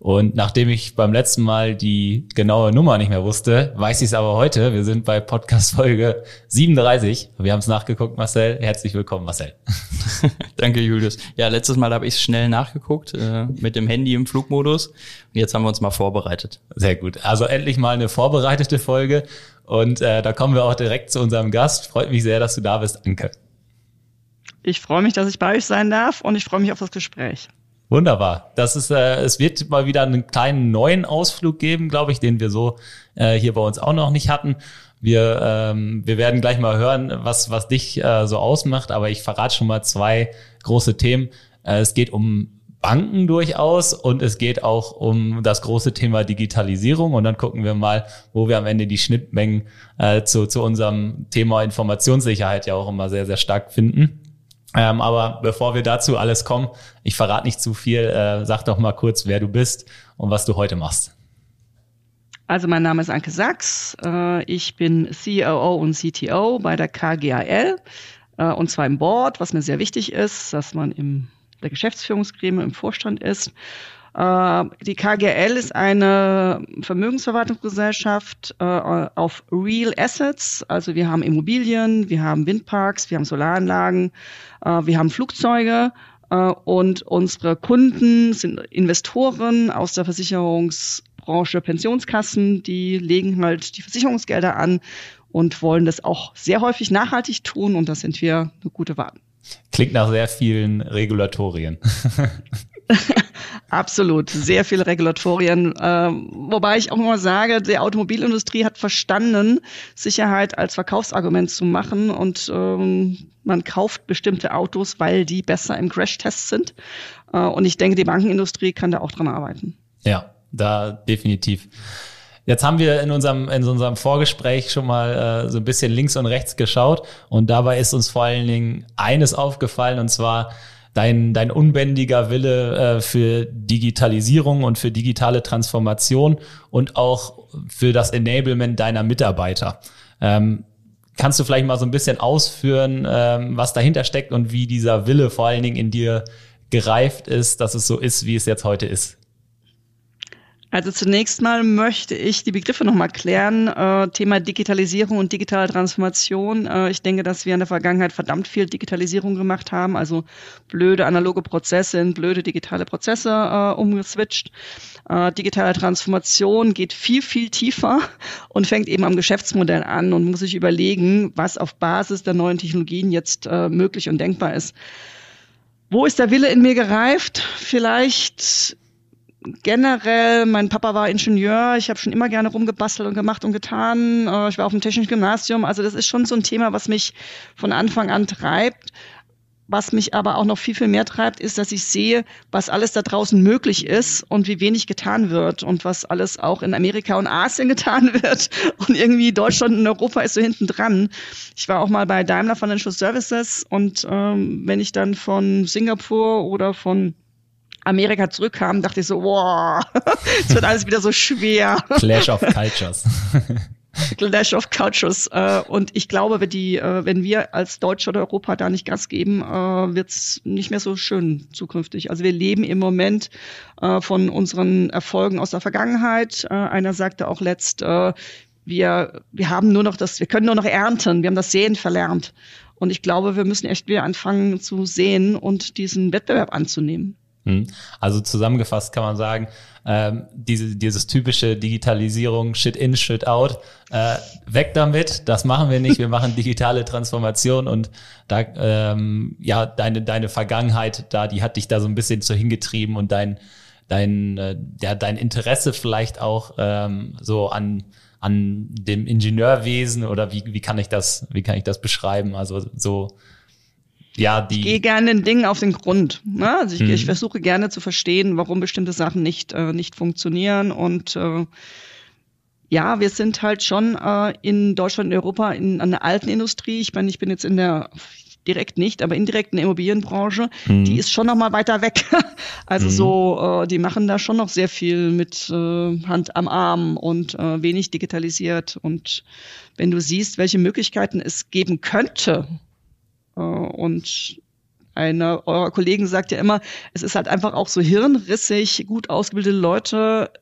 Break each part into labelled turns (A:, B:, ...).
A: und nachdem ich beim letzten Mal die genaue Nummer nicht mehr wusste, weiß ich es aber heute. Wir sind bei Podcast Folge 37. Wir haben es nachgeguckt, Marcel. Herzlich willkommen, Marcel.
B: Danke, Julius. Ja, letztes Mal habe ich es schnell nachgeguckt äh, mit dem Handy im Flugmodus. Und jetzt haben wir uns mal vorbereitet.
A: Sehr gut. Also endlich mal eine vorbereitete Folge. Und äh, da kommen wir auch direkt zu unserem Gast. Freut mich sehr, dass du da bist, Anke.
C: Ich freue mich, dass ich bei euch sein darf und ich freue mich auf das Gespräch.
A: Wunderbar. Das ist, äh, es wird mal wieder einen kleinen neuen Ausflug geben, glaube ich, den wir so äh, hier bei uns auch noch nicht hatten. Wir, ähm, wir werden gleich mal hören, was, was dich äh, so ausmacht, aber ich verrate schon mal zwei große Themen. Äh, es geht um Banken durchaus und es geht auch um das große Thema Digitalisierung und dann gucken wir mal, wo wir am Ende die Schnittmengen äh, zu, zu unserem Thema Informationssicherheit ja auch immer sehr, sehr stark finden. Ähm, aber bevor wir dazu alles kommen, ich verrate nicht zu viel, äh, sag doch mal kurz, wer du bist und was du heute machst.
C: Also mein Name ist Anke Sachs. Äh, ich bin COO und CTO bei der KGAL äh, und zwar im Board, was mir sehr wichtig ist, dass man im der Geschäftsführungsgremium im Vorstand ist. Äh, die KGL ist eine Vermögensverwaltungsgesellschaft äh, auf Real Assets. Also wir haben Immobilien, wir haben Windparks, wir haben Solaranlagen, äh, wir haben Flugzeuge und unsere Kunden sind Investoren aus der Versicherungsbranche, Pensionskassen, die legen halt die Versicherungsgelder an und wollen das auch sehr häufig nachhaltig tun und da sind wir eine gute Wahl.
A: Klingt nach sehr vielen Regulatorien.
C: Absolut, sehr viele Regulatorien. Ähm, wobei ich auch immer sage, die Automobilindustrie hat verstanden, Sicherheit als Verkaufsargument zu machen und ähm, man kauft bestimmte Autos, weil die besser im Crash-Test sind. Äh, und ich denke, die Bankenindustrie kann da auch dran arbeiten.
A: Ja, da definitiv. Jetzt haben wir in unserem, in unserem Vorgespräch schon mal äh, so ein bisschen links und rechts geschaut und dabei ist uns vor allen Dingen eines aufgefallen und zwar, dein, dein unbändiger Wille äh, für Digitalisierung und für digitale Transformation und auch für das Enablement deiner Mitarbeiter. Ähm, kannst du vielleicht mal so ein bisschen ausführen, ähm, was dahinter steckt und wie dieser Wille vor allen Dingen in dir gereift ist, dass es so ist, wie es jetzt heute ist?
C: Also zunächst mal möchte ich die Begriffe nochmal klären. Äh, Thema Digitalisierung und digitale Transformation. Äh, ich denke, dass wir in der Vergangenheit verdammt viel Digitalisierung gemacht haben, also blöde analoge Prozesse in blöde digitale Prozesse äh, umgeswitcht. Äh, digitale Transformation geht viel, viel tiefer und fängt eben am Geschäftsmodell an und muss sich überlegen, was auf Basis der neuen Technologien jetzt äh, möglich und denkbar ist. Wo ist der Wille in mir gereift? Vielleicht generell, mein Papa war Ingenieur, ich habe schon immer gerne rumgebastelt und gemacht und getan. Äh, ich war auf dem Technischen Gymnasium, also das ist schon so ein Thema, was mich von Anfang an treibt. Was mich aber auch noch viel, viel mehr treibt, ist, dass ich sehe, was alles da draußen möglich ist und wie wenig getan wird und was alles auch in Amerika und Asien getan wird. Und irgendwie Deutschland und Europa ist so hinten dran. Ich war auch mal bei Daimler Financial Services und ähm, wenn ich dann von Singapur oder von Amerika zurückkam, dachte ich so, wow, es wird alles wieder so schwer.
A: Clash of Cultures.
C: Clash of Cultures. Äh, und ich glaube, wenn, die, äh, wenn wir als Deutsche oder Europa da nicht Gas geben, äh, wird es nicht mehr so schön zukünftig. Also wir leben im Moment von unseren Erfolgen aus der Vergangenheit. Einer sagte auch letzt, wir, wir haben nur noch das, wir können nur noch ernten. Wir haben das Sehen verlernt. Und ich glaube, wir müssen echt wieder anfangen zu sehen und diesen Wettbewerb anzunehmen.
A: Hm. Also zusammengefasst kann man sagen, ähm, diese, dieses typische Digitalisierung, Shit in, Shit out, äh, weg damit, das machen wir nicht, wir machen digitale Transformation und da, ähm, ja, deine, deine Vergangenheit da, die hat dich da so ein bisschen so hingetrieben und dein, dein, äh, ja, dein Interesse vielleicht auch ähm, so an, an dem Ingenieurwesen oder wie, wie kann ich das, wie kann ich das beschreiben? Also so
C: ja, die. Ich gehe gerne den Dingen auf den Grund. Ne? Also ich, mhm. ich versuche gerne zu verstehen, warum bestimmte Sachen nicht, äh, nicht funktionieren und äh, ja, wir sind halt schon äh, in Deutschland und Europa in einer alten Industrie. Ich meine, ich bin jetzt in der direkt nicht, aber indirekt in der Immobilienbranche, mhm. die ist schon noch mal weiter weg. also mhm. so, äh, die machen da schon noch sehr viel mit äh, Hand am Arm und äh, wenig digitalisiert. Und wenn du siehst, welche Möglichkeiten es geben könnte und einer eurer Kollegen sagt ja immer, es ist halt einfach auch so hirnrissig, gut ausgebildete Leute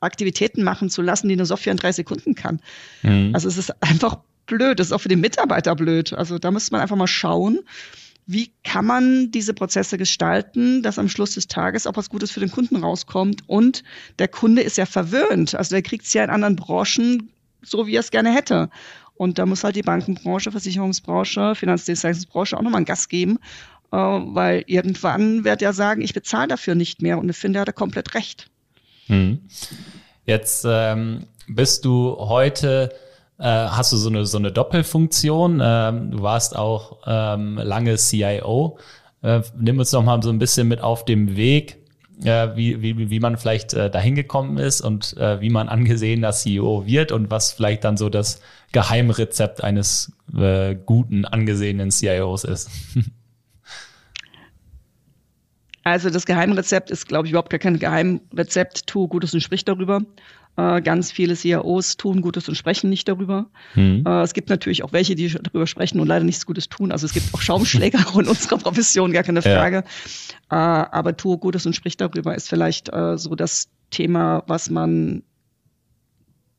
C: Aktivitäten machen zu lassen, die eine Software in drei Sekunden kann. Mhm. Also es ist einfach blöd, das ist auch für den Mitarbeiter blöd. Also da müsste man einfach mal schauen, wie kann man diese Prozesse gestalten, dass am Schluss des Tages auch was Gutes für den Kunden rauskommt. Und der Kunde ist ja verwöhnt. Also der kriegt es ja in anderen Branchen so, wie er es gerne hätte. Und da muss halt die Bankenbranche, Versicherungsbranche, Finanzdienstleistungsbranche auch nochmal einen Gas geben, äh, weil irgendwann wird er sagen, ich bezahle dafür nicht mehr. Und ich finde, er hat komplett recht.
A: Hm. Jetzt ähm, bist du heute äh, hast du so eine so eine Doppelfunktion. Ähm, du warst auch ähm, lange CIO. Äh, nimm uns noch mal so ein bisschen mit auf dem Weg, äh, wie, wie, wie man vielleicht äh, dahin gekommen ist und äh, wie man angesehener CEO wird und was vielleicht dann so das Geheimrezept eines äh, guten, angesehenen CIOs ist.
C: Also das Geheimrezept ist, glaube ich, überhaupt gar kein Geheimrezept. Tu Gutes und sprich darüber. Äh, ganz viele CIOs tun Gutes und sprechen nicht darüber. Mhm. Äh, es gibt natürlich auch welche, die darüber sprechen und leider nichts Gutes tun. Also es gibt auch Schaumschläger in unserer Profession, gar keine Frage. Ja. Äh, aber tu Gutes und sprich darüber ist vielleicht äh, so das Thema, was man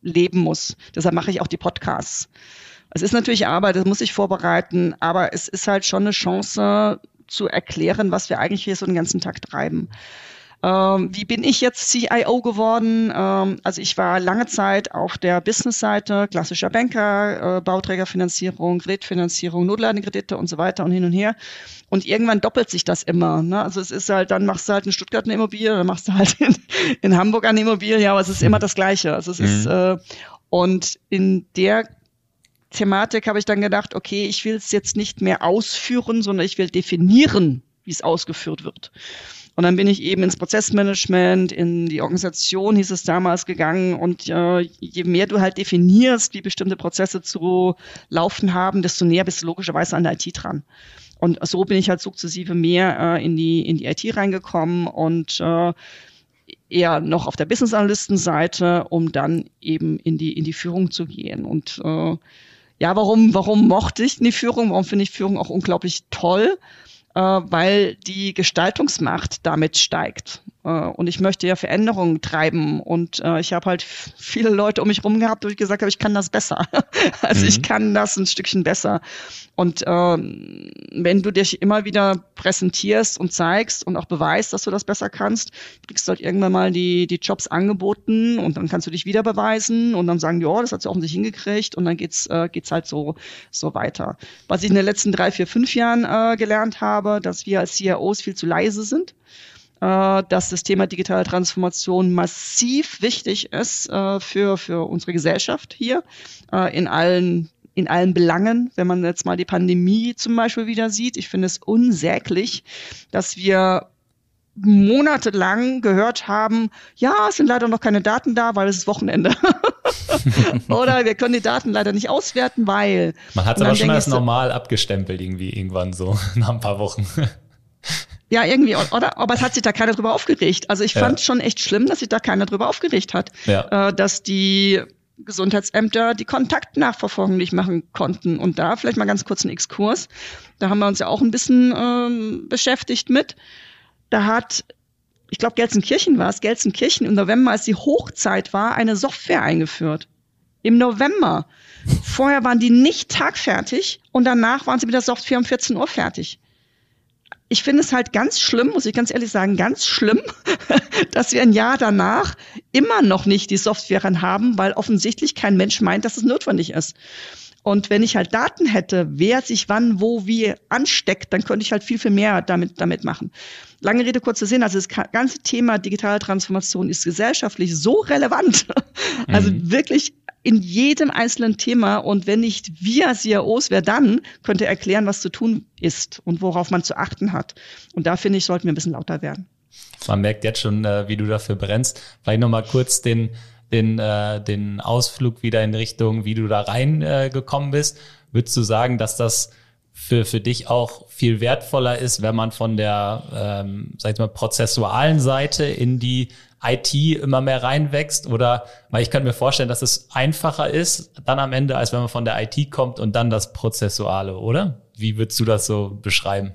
C: leben muss. Deshalb mache ich auch die Podcasts. Es ist natürlich Arbeit, das muss ich vorbereiten, aber es ist halt schon eine Chance, zu erklären, was wir eigentlich hier so den ganzen Tag treiben. Ähm, wie bin ich jetzt CIO geworden? Ähm, also ich war lange Zeit auf der Business-Seite, klassischer Banker, äh, Bauträgerfinanzierung, Kreditfinanzierung, Notladenkredite und so weiter und hin und her. Und irgendwann doppelt sich das immer. Ne? Also es ist halt, dann machst du halt in Stuttgart eine Immobilie, dann machst du halt in, in Hamburg eine Immobilie, aber es ist immer das Gleiche. Also es mhm. ist, äh, und in der Thematik habe ich dann gedacht, okay, ich will es jetzt nicht mehr ausführen, sondern ich will definieren, wie es ausgeführt wird. Und dann bin ich eben ins Prozessmanagement, in die Organisation hieß es damals gegangen. Und äh, je mehr du halt definierst, wie bestimmte Prozesse zu laufen haben, desto näher bist du logischerweise an der IT dran. Und so bin ich halt sukzessive mehr äh, in die in die IT reingekommen und äh, eher noch auf der Business Analysten Seite, um dann eben in die in die Führung zu gehen. Und äh, ja, warum, warum mochte ich die Führung? Warum finde ich Führung auch unglaublich toll? Äh, weil die Gestaltungsmacht damit steigt. Äh, und ich möchte ja Veränderungen treiben. Und äh, ich habe halt viele Leute um mich rum gehabt, wo ich gesagt habe, ich kann das besser. also mhm. ich kann das ein Stückchen besser. Und ähm, wenn du dich immer wieder präsentierst und zeigst und auch beweist, dass du das besser kannst, kriegst du halt irgendwann mal die, die Jobs angeboten und dann kannst du dich wieder beweisen und dann sagen die, oh, das hat sie auch nicht hingekriegt und dann geht's, äh, geht's halt so, so weiter. Was ich in den letzten drei, vier, fünf Jahren äh, gelernt habe, dass wir als CIOs viel zu leise sind äh, dass das Thema digitale Transformation massiv wichtig ist äh, für, für unsere Gesellschaft hier äh, in allen in allen Belangen, wenn man jetzt mal die Pandemie zum Beispiel wieder sieht. Ich finde es unsäglich, dass wir monatelang gehört haben, ja, es sind leider noch keine Daten da, weil es ist Wochenende. Oder wir können die Daten leider nicht auswerten, weil.
A: Man hat es aber schon als normal abgestempelt, irgendwie irgendwann so, nach ein paar Wochen.
C: Ja, irgendwie, oder? Aber es hat sich da keiner drüber aufgeregt. Also ich fand ja. schon echt schlimm, dass sich da keiner drüber aufgeregt hat. Ja. Äh, dass die Gesundheitsämter die Kontaktnachverfolgung nicht machen konnten. Und da vielleicht mal ganz kurz einen Exkurs. Da haben wir uns ja auch ein bisschen ähm, beschäftigt mit. Da hat, ich glaube, Gelsenkirchen war es, Gelsenkirchen im November, als die Hochzeit war, eine Software eingeführt. Im November. Vorher waren die nicht tagfertig und danach waren sie mit der Software um 14 Uhr fertig ich finde es halt ganz schlimm, muss ich ganz ehrlich sagen, ganz schlimm, dass wir ein Jahr danach immer noch nicht die Software haben, weil offensichtlich kein Mensch meint, dass es notwendig ist. Und wenn ich halt Daten hätte, wer sich wann, wo, wie ansteckt, dann könnte ich halt viel, viel mehr damit, damit machen. Lange Rede, kurzer Sinn. Also das ganze Thema digitale Transformation ist gesellschaftlich so relevant. Also mhm. wirklich in jedem einzelnen Thema und wenn nicht wir CIOs, wer dann könnte erklären, was zu tun ist und worauf man zu achten hat. Und da finde ich, sollten wir ein bisschen lauter werden.
A: Man merkt jetzt schon, äh, wie du dafür brennst. Vielleicht nochmal kurz den, den, äh, den Ausflug wieder in Richtung, wie du da reingekommen äh, bist. Würdest du sagen, dass das für, für dich auch viel wertvoller ist, wenn man von der, ähm, sag ich mal, prozessualen Seite in die IT immer mehr reinwächst? Oder, weil ich kann mir vorstellen, dass es einfacher ist dann am Ende, als wenn man von der IT kommt und dann das Prozessuale, oder? Wie würdest du das so beschreiben?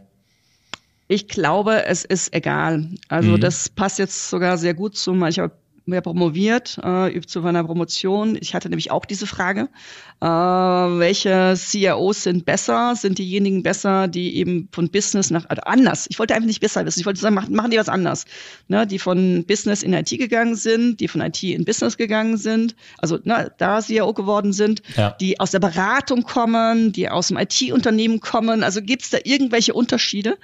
C: Ich glaube, es ist egal. Also mhm. das passt jetzt sogar sehr gut zu, ich habe mehr promoviert äh, zu meiner Promotion. Ich hatte nämlich auch diese Frage, äh, welche CIOs sind besser? Sind diejenigen besser, die eben von Business nach also anders? Ich wollte einfach nicht besser wissen. Ich wollte sagen, machen, machen die was anders? Ne, die von Business in IT gegangen sind, die von IT in Business gegangen sind, also ne, da CIO geworden sind, ja. die aus der Beratung kommen, die aus dem IT-Unternehmen kommen. Also gibt es da irgendwelche Unterschiede?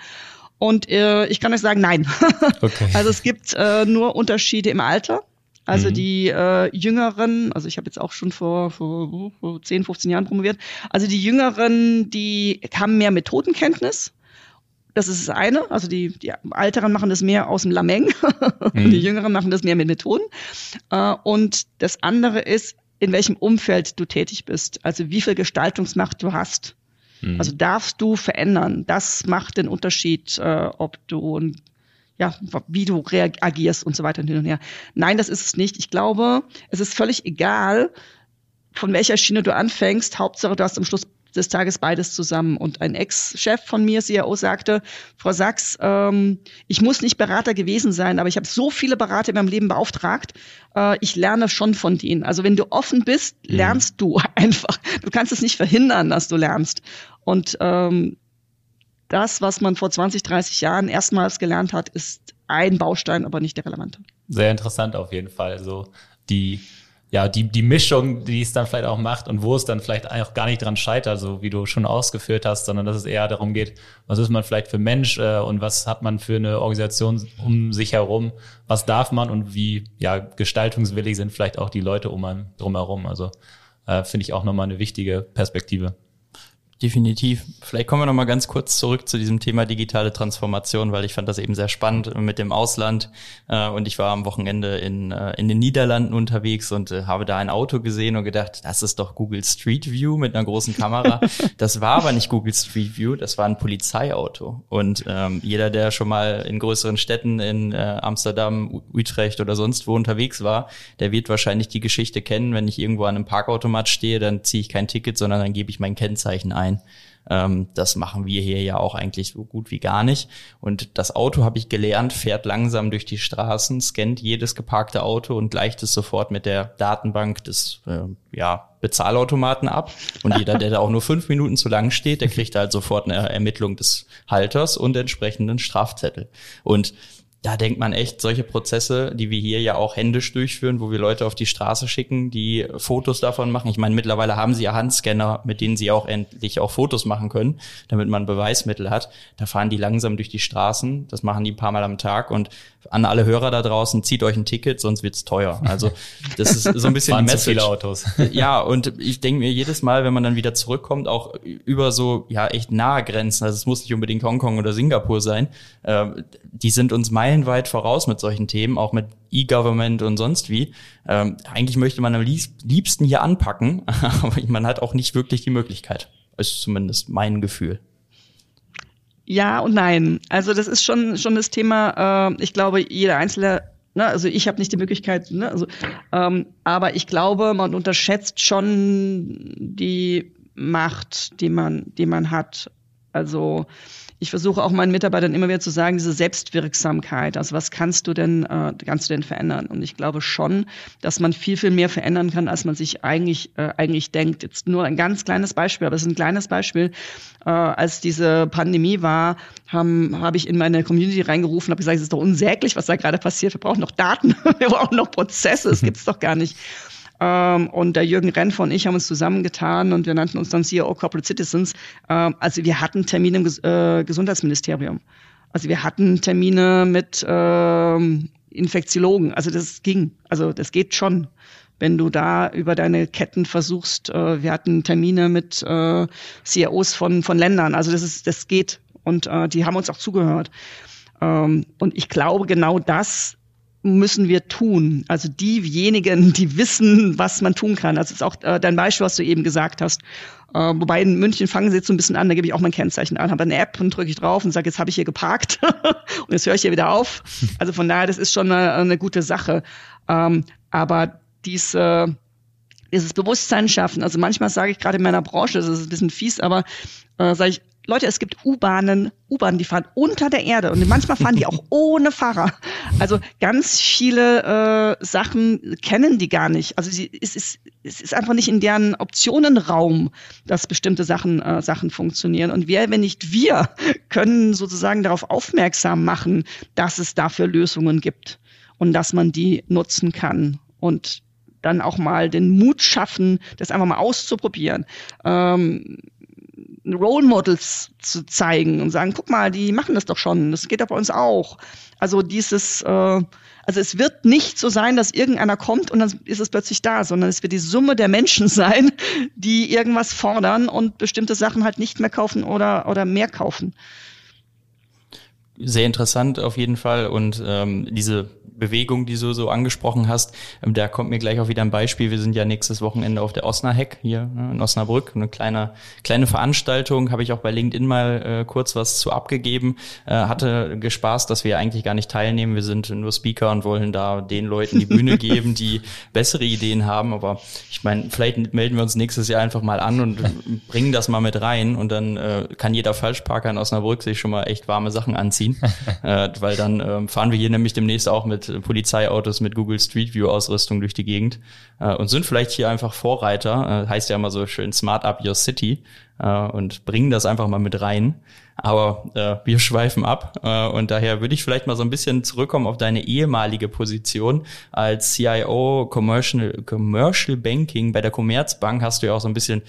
C: Und äh, ich kann euch sagen, nein. Okay. also es gibt äh, nur Unterschiede im Alter. Also mhm. die äh, Jüngeren, also ich habe jetzt auch schon vor, vor, vor 10, 15 Jahren promoviert, also die Jüngeren, die haben mehr Methodenkenntnis. Das ist das eine. Also die, die Älteren machen das mehr aus dem Lameng. Mhm. Die Jüngeren machen das mehr mit Methoden. Äh, und das andere ist, in welchem Umfeld du tätig bist. Also wie viel Gestaltungsmacht du hast. Mhm. Also darfst du verändern. Das macht den Unterschied, äh, ob du ein ja, wie du reagierst und so weiter und hin und her. Nein, das ist es nicht. Ich glaube, es ist völlig egal, von welcher Schiene du anfängst. Hauptsache, du hast am Schluss des Tages beides zusammen. Und ein Ex-Chef von mir, CIO, sagte, Frau Sachs, ähm, ich muss nicht Berater gewesen sein, aber ich habe so viele Berater in meinem Leben beauftragt, äh, ich lerne schon von denen. Also wenn du offen bist, mhm. lernst mhm. du einfach. Du kannst es nicht verhindern, dass du lernst. Und ähm, das, was man vor 20, 30 Jahren erstmals gelernt hat, ist ein Baustein, aber nicht der relevante.
A: Sehr interessant auf jeden Fall. So die, ja, die, die Mischung, die es dann vielleicht auch macht und wo es dann vielleicht auch gar nicht dran scheitert, so wie du schon ausgeführt hast, sondern dass es eher darum geht, was ist man vielleicht für Mensch äh, und was hat man für eine Organisation um sich herum, was darf man und wie ja gestaltungswillig sind vielleicht auch die Leute um einen drumherum. Also äh, finde ich auch nochmal eine wichtige Perspektive.
B: Definitiv. Vielleicht kommen wir noch mal ganz kurz zurück zu diesem Thema digitale Transformation, weil ich fand das eben sehr spannend mit dem Ausland. Äh, und ich war am Wochenende in, äh, in den Niederlanden unterwegs und äh, habe da ein Auto gesehen und gedacht, das ist doch Google Street View mit einer großen Kamera. das war aber nicht Google Street View, das war ein Polizeiauto. Und ähm, jeder, der schon mal in größeren Städten in äh, Amsterdam, Utrecht oder sonst wo unterwegs war, der wird wahrscheinlich die Geschichte kennen, wenn ich irgendwo an einem Parkautomat stehe, dann ziehe ich kein Ticket, sondern dann gebe ich mein Kennzeichen ein sein. Ähm, das machen wir hier ja auch eigentlich so gut wie gar nicht. Und das Auto, habe ich gelernt, fährt langsam durch die Straßen, scannt jedes geparkte Auto und gleicht es sofort mit der Datenbank des äh, ja, Bezahlautomaten ab. Und jeder, der da auch nur fünf Minuten zu lang steht, der kriegt halt sofort eine Ermittlung des Halters und entsprechenden Strafzettel. Und da denkt man echt, solche Prozesse, die wir hier ja auch händisch durchführen, wo wir Leute auf die Straße schicken, die Fotos davon machen. Ich meine, mittlerweile haben sie ja Handscanner, mit denen sie auch endlich auch Fotos machen können, damit man Beweismittel hat. Da fahren die langsam durch die Straßen. Das machen die ein paar Mal am Tag. Und an alle Hörer da draußen, zieht euch ein Ticket, sonst wird's teuer. Also das ist so ein bisschen
A: die Message. viele Autos.
B: Ja, und ich denke mir jedes Mal, wenn man dann wieder zurückkommt, auch über so ja echt nahe Grenzen, also es muss nicht unbedingt Hongkong oder Singapur sein, äh, die sind uns meilenweit meilenweit voraus mit solchen Themen, auch mit E-Government und sonst wie. Ähm, eigentlich möchte man am liebsten hier anpacken, aber man hat auch nicht wirklich die Möglichkeit. Ist zumindest mein Gefühl.
C: Ja und nein. Also das ist schon schon das Thema. Äh, ich glaube, jeder Einzelne Ne, also ich habe nicht die Möglichkeit, ne, also, ähm, aber ich glaube, man unterschätzt schon die Macht, die man, die man hat. Also ich versuche auch meinen Mitarbeitern immer wieder zu sagen, diese Selbstwirksamkeit. Also was kannst du denn, äh, kannst du denn verändern? Und ich glaube schon, dass man viel, viel mehr verändern kann, als man sich eigentlich, äh, eigentlich denkt. Jetzt nur ein ganz kleines Beispiel, aber es ist ein kleines Beispiel. Äh, als diese Pandemie war, habe hab ich in meine Community reingerufen, habe gesagt, es ist doch unsäglich, was da gerade passiert. Wir brauchen noch Daten, wir brauchen noch Prozesse, das gibt's doch gar nicht. Ähm, und der Jürgen Renf und ich haben uns zusammengetan und wir nannten uns dann CEO Corporate Citizens. Ähm, also wir hatten Termine im Ges äh, Gesundheitsministerium. Also wir hatten Termine mit ähm, Infektiologen. Also das ging. Also das geht schon wenn du da über deine Ketten versuchst, äh, wir hatten Termine mit äh, CEOs von, von Ländern, also das ist, das geht und äh, die haben uns auch zugehört. Ähm, und ich glaube, genau das müssen wir tun? Also diejenigen, die wissen, was man tun kann. Also ist auch äh, dein Beispiel, was du eben gesagt hast. Äh, wobei in München fangen sie jetzt so ein bisschen an, da gebe ich auch mein Kennzeichen an, habe eine App und drücke ich drauf und sage, jetzt habe ich hier geparkt und jetzt höre ich hier wieder auf. Also von daher, das ist schon eine, eine gute Sache. Ähm, aber diese, dieses Bewusstsein schaffen, also manchmal sage ich gerade in meiner Branche, das ist ein bisschen fies, aber äh, sage ich, Leute, es gibt U-Bahnen, U-Bahnen, die fahren unter der Erde und manchmal fahren die auch ohne Fahrer. Also ganz viele äh, Sachen kennen die gar nicht. Also sie, es, ist, es ist einfach nicht in deren Optionenraum, dass bestimmte Sachen, äh, Sachen funktionieren. Und wer, wenn nicht wir, können sozusagen darauf aufmerksam machen, dass es dafür Lösungen gibt und dass man die nutzen kann. Und dann auch mal den Mut schaffen, das einfach mal auszuprobieren. Ähm, Role Models zu zeigen und sagen, guck mal, die machen das doch schon, das geht doch bei uns auch. Also dieses, äh, also es wird nicht so sein, dass irgendeiner kommt und dann ist es plötzlich da, sondern es wird die Summe der Menschen sein, die irgendwas fordern und bestimmte Sachen halt nicht mehr kaufen oder, oder mehr kaufen.
B: Sehr interessant auf jeden Fall und ähm, diese Bewegung, die du so angesprochen hast, ähm, da kommt mir gleich auch wieder ein Beispiel. Wir sind ja nächstes Wochenende auf der Osnaheck hier ne, in Osnabrück. Eine kleine, kleine Veranstaltung, habe ich auch bei LinkedIn mal äh, kurz was zu abgegeben. Äh, hatte gespaßt, dass wir eigentlich gar nicht teilnehmen. Wir sind nur Speaker und wollen da den Leuten die Bühne geben, die bessere Ideen haben. Aber ich meine, vielleicht melden wir uns nächstes Jahr einfach mal an und bringen das mal mit rein und dann äh, kann jeder Falschparker in Osnabrück sich schon mal echt warme Sachen anziehen, äh, weil dann äh, fahren wir hier nämlich demnächst auch mit Polizeiautos mit Google Street View Ausrüstung durch die Gegend äh, und sind vielleicht hier einfach Vorreiter, äh, heißt ja immer so schön Smart Up Your City äh, und bringen das einfach mal mit rein. Aber äh, wir schweifen ab äh, und daher würde ich vielleicht mal so ein bisschen zurückkommen auf deine ehemalige Position als CIO Commercial, Commercial Banking bei der Commerzbank. Hast du ja auch so ein bisschen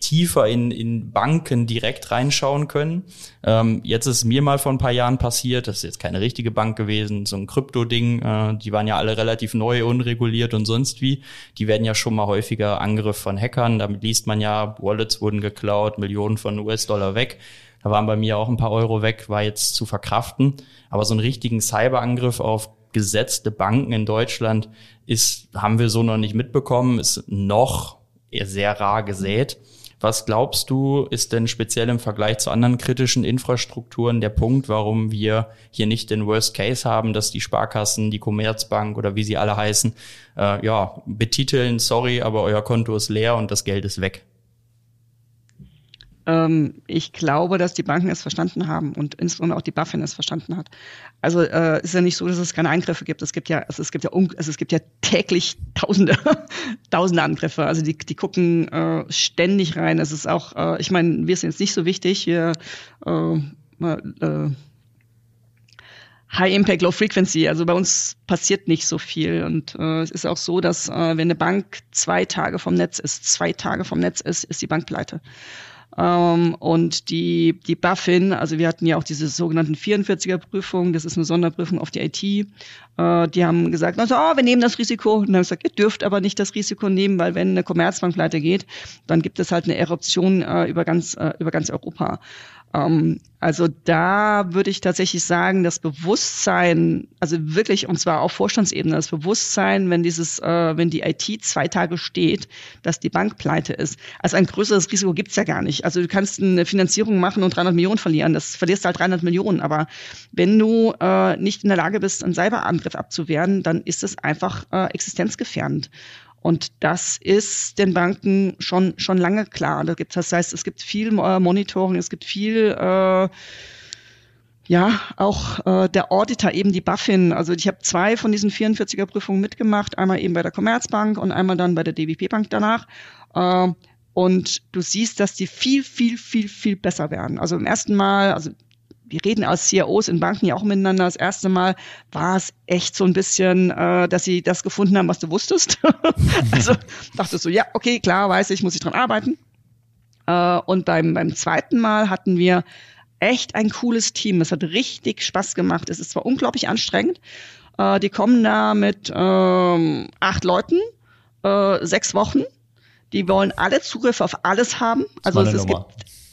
B: tiefer in, in Banken direkt reinschauen können. Ähm, jetzt ist mir mal vor ein paar Jahren passiert, das ist jetzt keine richtige Bank gewesen, so ein Krypto-Ding, äh, die waren ja alle relativ neu, unreguliert und sonst wie. Die werden ja schon mal häufiger Angriff von Hackern. Damit liest man ja, Wallets wurden geklaut, Millionen von US-Dollar weg. Da waren bei mir auch ein paar Euro weg, war jetzt zu verkraften. Aber so einen richtigen Cyberangriff auf gesetzte Banken in Deutschland ist, haben wir so noch nicht mitbekommen, ist noch sehr rar gesät. Was glaubst du, ist denn speziell im Vergleich zu anderen kritischen Infrastrukturen der Punkt, warum wir hier nicht den Worst Case haben, dass die Sparkassen, die Commerzbank oder wie sie alle heißen, äh, ja, betiteln, sorry, aber euer Konto ist leer und das Geld ist weg?
C: Ähm, ich glaube, dass die Banken es verstanden haben und insbesondere auch die BaFin es verstanden hat. Also äh, ist ja nicht so, dass es keine Eingriffe gibt. Es gibt ja, also es gibt ja, also es gibt ja täglich Tausende, Tausende Angriffe. Also die, die gucken äh, ständig rein. Es ist auch, äh, ich meine, wir sind jetzt nicht so wichtig. Wir äh, äh, High Impact, Low Frequency. Also bei uns passiert nicht so viel. Und äh, es ist auch so, dass äh, wenn eine Bank zwei Tage vom Netz ist, zwei Tage vom Netz ist, ist die Bank pleite. Ähm, und die, die BaFin, also wir hatten ja auch diese sogenannten 44er-Prüfungen, das ist eine Sonderprüfung auf die IT. Äh, die haben gesagt, also, oh, wir nehmen das Risiko. Und dann haben gesagt, ihr dürft aber nicht das Risiko nehmen, weil wenn eine Commerzbank pleite geht, dann gibt es halt eine Eruption äh, über, ganz, äh, über ganz Europa. Ähm, also da würde ich tatsächlich sagen, das Bewusstsein, also wirklich, und zwar auf Vorstandsebene, das Bewusstsein, wenn dieses, äh, wenn die IT zwei Tage steht, dass die Bank pleite ist. Also ein größeres Risiko gibt's ja gar nicht. Also du kannst eine Finanzierung machen und 300 Millionen verlieren. Das verlierst halt 300 Millionen. Aber wenn du äh, nicht in der Lage bist, einen Cyberangriff abzuwehren, dann ist es einfach äh, existenzgefährdend. Und das ist den Banken schon, schon lange klar. Das heißt, es gibt viel äh, Monitoring, es gibt viel, äh, ja, auch äh, der Auditor, eben die BaFin. Also ich habe zwei von diesen 44er Prüfungen mitgemacht, einmal eben bei der Commerzbank und einmal dann bei der DWP Bank danach. Äh, und du siehst, dass die viel, viel, viel, viel besser werden. Also im ersten Mal, also wir reden als CIOs in Banken ja auch miteinander. Das erste Mal war es echt so ein bisschen, äh, dass sie das gefunden haben, was du wusstest. also dachte so, ja, okay, klar, weiß ich, muss ich dran arbeiten. Äh, und beim, beim zweiten Mal hatten wir echt ein cooles Team. Es hat richtig Spaß gemacht. Es ist zwar unglaublich anstrengend. Äh, die kommen da mit ähm, acht Leuten, äh, sechs Wochen. Die wollen alle Zugriff auf alles haben. Also es, es gibt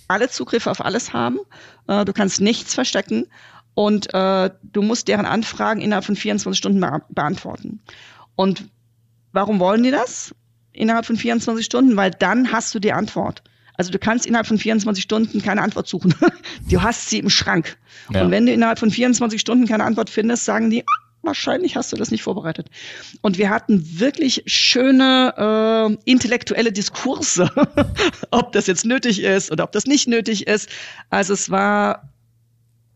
C: alle Zugriffe auf alles haben. Äh, du kannst nichts verstecken. und äh, du musst deren Anfragen innerhalb von 24 Stunden be beantworten. Und warum wollen die das? Innerhalb von 24 Stunden, weil dann hast du die Antwort. Also du kannst innerhalb von 24 Stunden keine Antwort suchen. du hast sie im Schrank. Ja. Und wenn du innerhalb von 24 Stunden keine Antwort findest, sagen die, wahrscheinlich hast du das nicht vorbereitet. Und wir hatten wirklich schöne äh, intellektuelle Diskurse, ob das jetzt nötig ist oder ob das nicht nötig ist. Also es war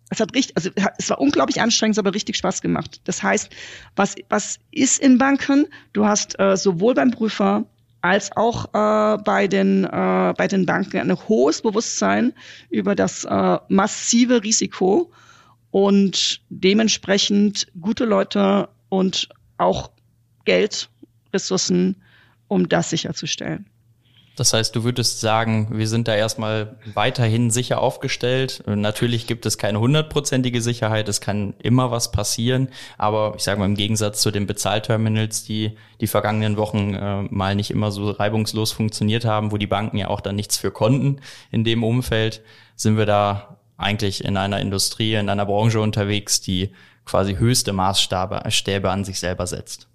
C: es hat richtig, also es war unglaublich anstrengend, aber richtig Spaß gemacht. Das heißt, was was ist in Banken? Du hast äh, sowohl beim Prüfer als auch äh, bei den äh, bei den Banken ein hohes Bewusstsein über das äh, massive Risiko und dementsprechend gute Leute und auch Geld, Ressourcen, um das sicherzustellen.
B: Das heißt, du würdest sagen, wir sind da erstmal weiterhin sicher aufgestellt. Natürlich gibt es keine hundertprozentige Sicherheit, es kann immer was passieren, aber ich sage mal im Gegensatz zu den Bezahlterminals, die die vergangenen Wochen äh, mal nicht immer so reibungslos funktioniert haben, wo die Banken ja auch dann nichts für konnten in dem Umfeld, sind wir da eigentlich in einer Industrie, in einer Branche unterwegs, die quasi höchste Maßstäbe an sich selber setzt.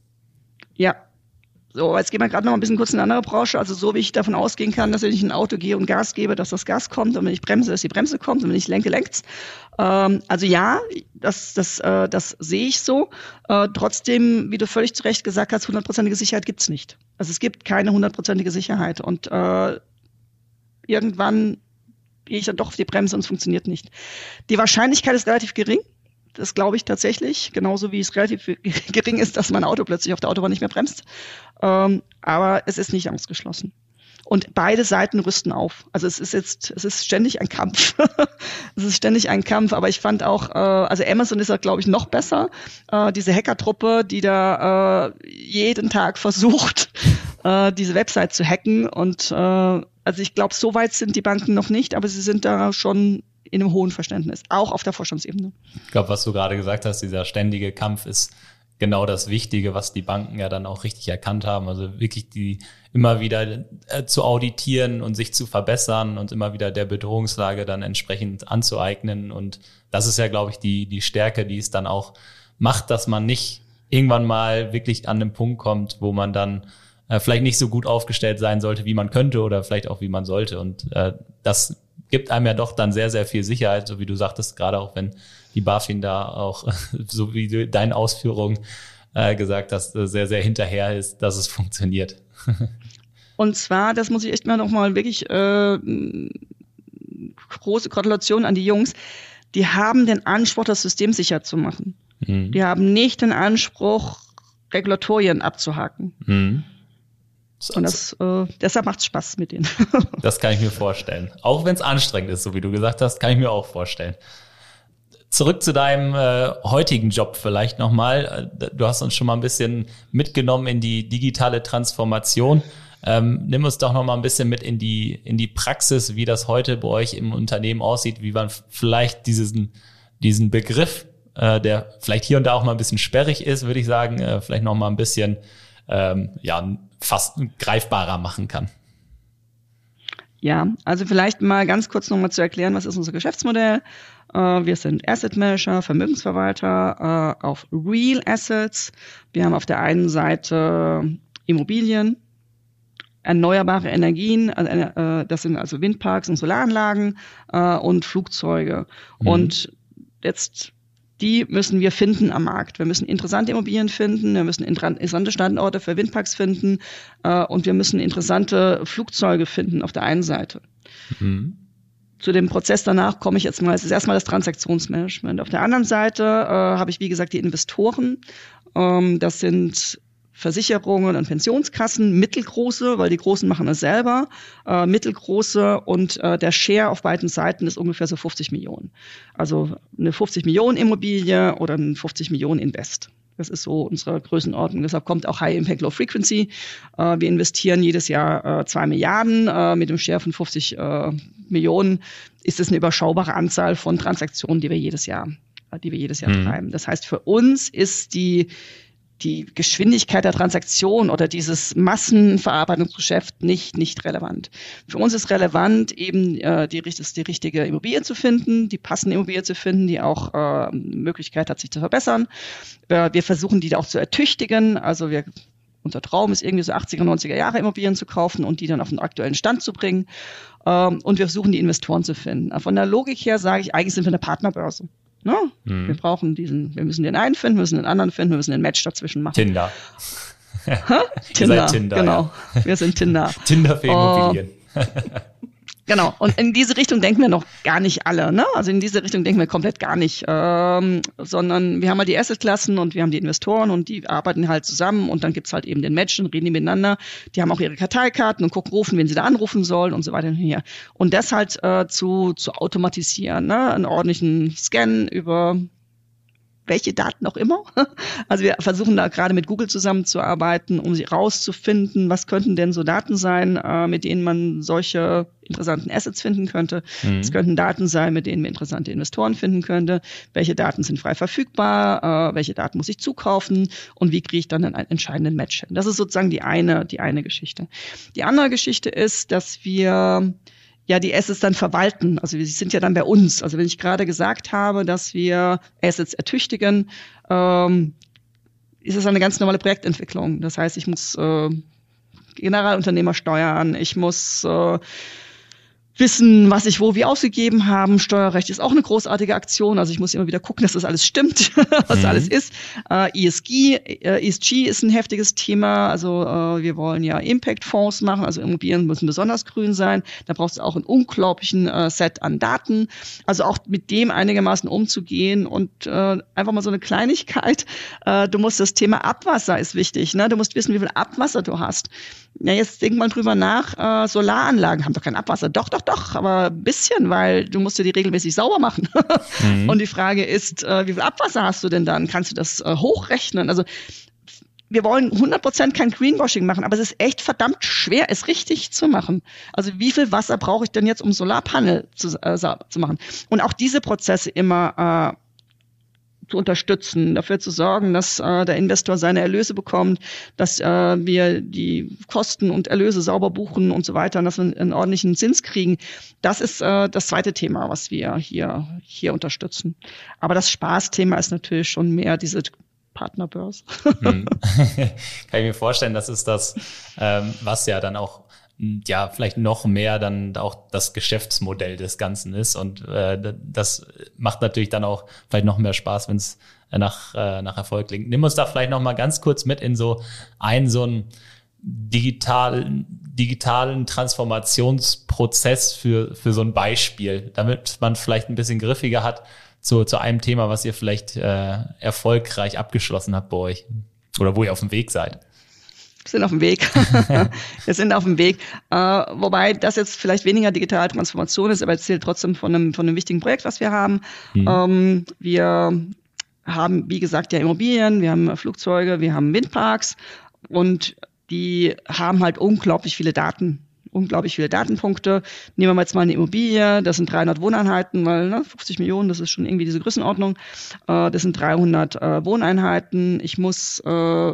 C: Ja, so, jetzt gehen wir gerade noch ein bisschen kurz in eine andere Branche. Also so wie ich davon ausgehen kann, dass wenn ich ein Auto gehe und Gas gebe, dass das Gas kommt und wenn ich bremse, dass die Bremse kommt und wenn ich lenke, lenkt's. Ähm, also ja, das, das, äh, das sehe ich so. Äh, trotzdem, wie du völlig zu Recht gesagt hast, hundertprozentige Sicherheit gibt's nicht. Also es gibt keine hundertprozentige Sicherheit und äh, irgendwann gehe ich dann doch auf die Bremse und es funktioniert nicht. Die Wahrscheinlichkeit ist relativ gering. Das glaube ich tatsächlich, genauso wie es relativ gering ist, dass mein Auto plötzlich auf der Autobahn nicht mehr bremst. Ähm, aber es ist nicht ausgeschlossen. Und beide Seiten rüsten auf. Also es ist jetzt, es ist ständig ein Kampf. es ist ständig ein Kampf. Aber ich fand auch, äh, also Amazon ist da, glaube ich, noch besser. Äh, diese Hackertruppe, die da äh, jeden Tag versucht, äh, diese Website zu hacken. Und äh, also ich glaube, so weit sind die Banken noch nicht, aber sie sind da schon in einem hohen Verständnis, auch auf der Vorstandsebene.
A: Ich glaube, was du gerade gesagt hast, dieser ständige Kampf ist genau das Wichtige, was die Banken ja dann auch richtig erkannt haben. Also wirklich die immer wieder äh, zu auditieren und sich zu verbessern und immer wieder der Bedrohungslage dann entsprechend anzueignen. Und das ist ja, glaube ich, die, die Stärke, die es dann auch macht, dass man nicht irgendwann mal wirklich an den Punkt kommt, wo man dann äh, vielleicht nicht so gut aufgestellt sein sollte, wie man könnte oder vielleicht auch wie man sollte. Und äh, das gibt einem ja doch dann sehr, sehr viel Sicherheit, so wie du sagtest, gerade auch wenn die BaFin da auch, so wie du deine Ausführungen äh, gesagt hast, sehr, sehr hinterher ist, dass es funktioniert.
C: Und zwar, das muss ich echt mal nochmal wirklich äh, große Gratulation an die Jungs. Die haben den Anspruch, das System sicher zu machen. Mhm. Die haben nicht den Anspruch, Regulatorien abzuhaken. Mhm. Und das, äh, deshalb macht es Spaß mit denen.
A: das kann ich mir vorstellen. Auch wenn es anstrengend ist, so wie du gesagt hast, kann ich mir auch vorstellen. Zurück zu deinem äh, heutigen Job vielleicht nochmal. Äh, du hast uns schon mal ein bisschen mitgenommen in die digitale Transformation. Ähm, nimm uns doch noch mal ein bisschen mit in die, in die Praxis, wie das heute bei euch im Unternehmen aussieht, wie man vielleicht diesen, diesen Begriff, äh, der vielleicht hier und da auch mal ein bisschen sperrig ist, würde ich sagen, äh, vielleicht noch mal ein bisschen ähm, ja, fast greifbarer machen kann.
C: Ja, also vielleicht mal ganz kurz nochmal zu erklären, was ist unser Geschäftsmodell. Äh, wir sind Asset Manager, Vermögensverwalter äh, auf Real Assets. Wir haben auf der einen Seite Immobilien, erneuerbare Energien, äh, das sind also Windparks und Solaranlagen und Flugzeuge. Mhm. Und jetzt die müssen wir finden am Markt. Wir müssen interessante Immobilien finden, wir müssen interessante Standorte für Windparks finden äh, und wir müssen interessante Flugzeuge finden auf der einen Seite. Mhm. Zu dem Prozess danach komme ich jetzt mal. Es ist erstmal das Transaktionsmanagement. Auf der anderen Seite äh, habe ich, wie gesagt, die Investoren. Ähm, das sind Versicherungen und Pensionskassen, mittelgroße, weil die Großen machen es selber, äh, mittelgroße und äh, der Share auf beiden Seiten ist ungefähr so 50 Millionen. Also eine 50 Millionen Immobilie oder ein 50 Millionen Invest. Das ist so unsere Größenordnung. Deshalb kommt auch High Impact Low Frequency. Äh, wir investieren jedes Jahr äh, zwei Milliarden. Äh, mit dem Share von 50 äh, Millionen ist es eine überschaubare Anzahl von Transaktionen, die wir jedes Jahr, die wir jedes Jahr mhm. treiben. Das heißt, für uns ist die die Geschwindigkeit der Transaktion oder dieses Massenverarbeitungsgeschäft nicht, nicht relevant. Für uns ist relevant, eben äh, die, die richtige Immobilie zu finden, die passende Immobilie zu finden, die auch äh, Möglichkeit hat, sich zu verbessern. Äh, wir versuchen, die auch zu ertüchtigen. Also wir unser Traum ist irgendwie so 80er, 90er Jahre Immobilien zu kaufen und die dann auf den aktuellen Stand zu bringen. Ähm, und wir versuchen, die Investoren zu finden. Von der Logik her sage ich, eigentlich sind wir eine Partnerbörse. Ne? Mhm. Wir brauchen diesen, wir müssen den einen finden, wir müssen den anderen finden, wir müssen den Match dazwischen machen.
A: Tinder.
C: Tinder, Tinder, genau. Ja. Wir sind Tinder.
A: Tinder für Immobilien. Uh,
C: Genau. Und in diese Richtung denken wir noch gar nicht alle. Ne? Also in diese Richtung denken wir komplett gar nicht. Ähm, sondern wir haben halt die Assetklassen und wir haben die Investoren und die arbeiten halt zusammen und dann gibt's halt eben den Match und reden die miteinander. Die haben auch ihre Karteikarten und gucken, rufen, wen sie da anrufen sollen und so weiter und hier. Und das halt äh, zu, zu automatisieren, ne? einen ordentlichen Scan über welche Daten auch immer. Also wir versuchen da gerade mit Google zusammenzuarbeiten, um sie rauszufinden, was könnten denn so Daten sein, äh, mit denen man solche interessanten Assets finden könnte. Mhm. Es könnten Daten sein, mit denen man interessante Investoren finden könnte. Welche Daten sind frei verfügbar? Äh, welche Daten muss ich zukaufen? Und wie kriege ich dann einen entscheidenden Match hin? Das ist sozusagen die eine, die eine Geschichte. Die andere Geschichte ist, dass wir ja die Assets dann verwalten. Also sie sind ja dann bei uns. Also wenn ich gerade gesagt habe, dass wir Assets ertüchtigen, ähm, ist es eine ganz normale Projektentwicklung. Das heißt, ich muss äh, Generalunternehmer steuern, ich muss äh, wissen, was ich wo wie ausgegeben haben. Steuerrecht ist auch eine großartige Aktion. Also ich muss immer wieder gucken, dass das alles stimmt, was mhm. alles ist. Äh, ESG, äh, ESG ist ein heftiges Thema. Also äh, wir wollen ja Impact-Fonds machen. Also Immobilien müssen besonders grün sein. Da brauchst du auch einen unglaublichen äh, Set an Daten. Also auch mit dem einigermaßen umzugehen und äh, einfach mal so eine Kleinigkeit. Äh, du musst das Thema Abwasser ist wichtig. Ne? Du musst wissen, wie viel Abwasser du hast. Ja, jetzt denk mal drüber nach. Äh, Solaranlagen haben doch kein Abwasser. Doch, doch, doch, aber ein bisschen, weil du musst ja die regelmäßig sauber machen. mhm. Und die Frage ist, äh, wie viel Abwasser hast du denn dann? Kannst du das äh, hochrechnen? Also wir wollen 100% kein Greenwashing machen, aber es ist echt verdammt schwer, es richtig zu machen. Also wie viel Wasser brauche ich denn jetzt, um Solarpanel zu, äh, zu machen? Und auch diese Prozesse immer äh, zu unterstützen, dafür zu sorgen, dass äh, der Investor seine Erlöse bekommt, dass äh, wir die Kosten und Erlöse sauber buchen und so weiter, und dass wir einen ordentlichen Zins kriegen. Das ist äh, das zweite Thema, was wir hier, hier unterstützen. Aber das Spaßthema ist natürlich schon mehr diese Partnerbörse.
A: Hm. Kann ich mir vorstellen, das ist das, ähm, was ja dann auch ja, vielleicht noch mehr dann auch das Geschäftsmodell des Ganzen ist. Und äh, das macht natürlich dann auch vielleicht noch mehr Spaß, wenn es nach, äh, nach Erfolg klingt. Nimm uns da vielleicht noch mal ganz kurz mit in so einen so einen digitalen, digitalen Transformationsprozess für, für so ein Beispiel, damit man vielleicht ein bisschen griffiger hat zu, zu einem Thema, was ihr vielleicht äh, erfolgreich abgeschlossen habt bei euch oder wo ihr auf dem Weg seid
C: sind auf dem Weg. wir sind auf dem Weg. Äh, wobei das jetzt vielleicht weniger digitale Transformation ist, aber erzählt trotzdem von einem, von einem wichtigen Projekt, was wir haben. Mhm. Ähm, wir haben, wie gesagt, ja Immobilien, wir haben Flugzeuge, wir haben Windparks und die haben halt unglaublich viele Daten unglaublich viele Datenpunkte. Nehmen wir jetzt mal eine Immobilie, das sind 300 Wohneinheiten, weil ne, 50 Millionen, das ist schon irgendwie diese Größenordnung. Äh, das sind 300 äh, Wohneinheiten. Ich muss äh,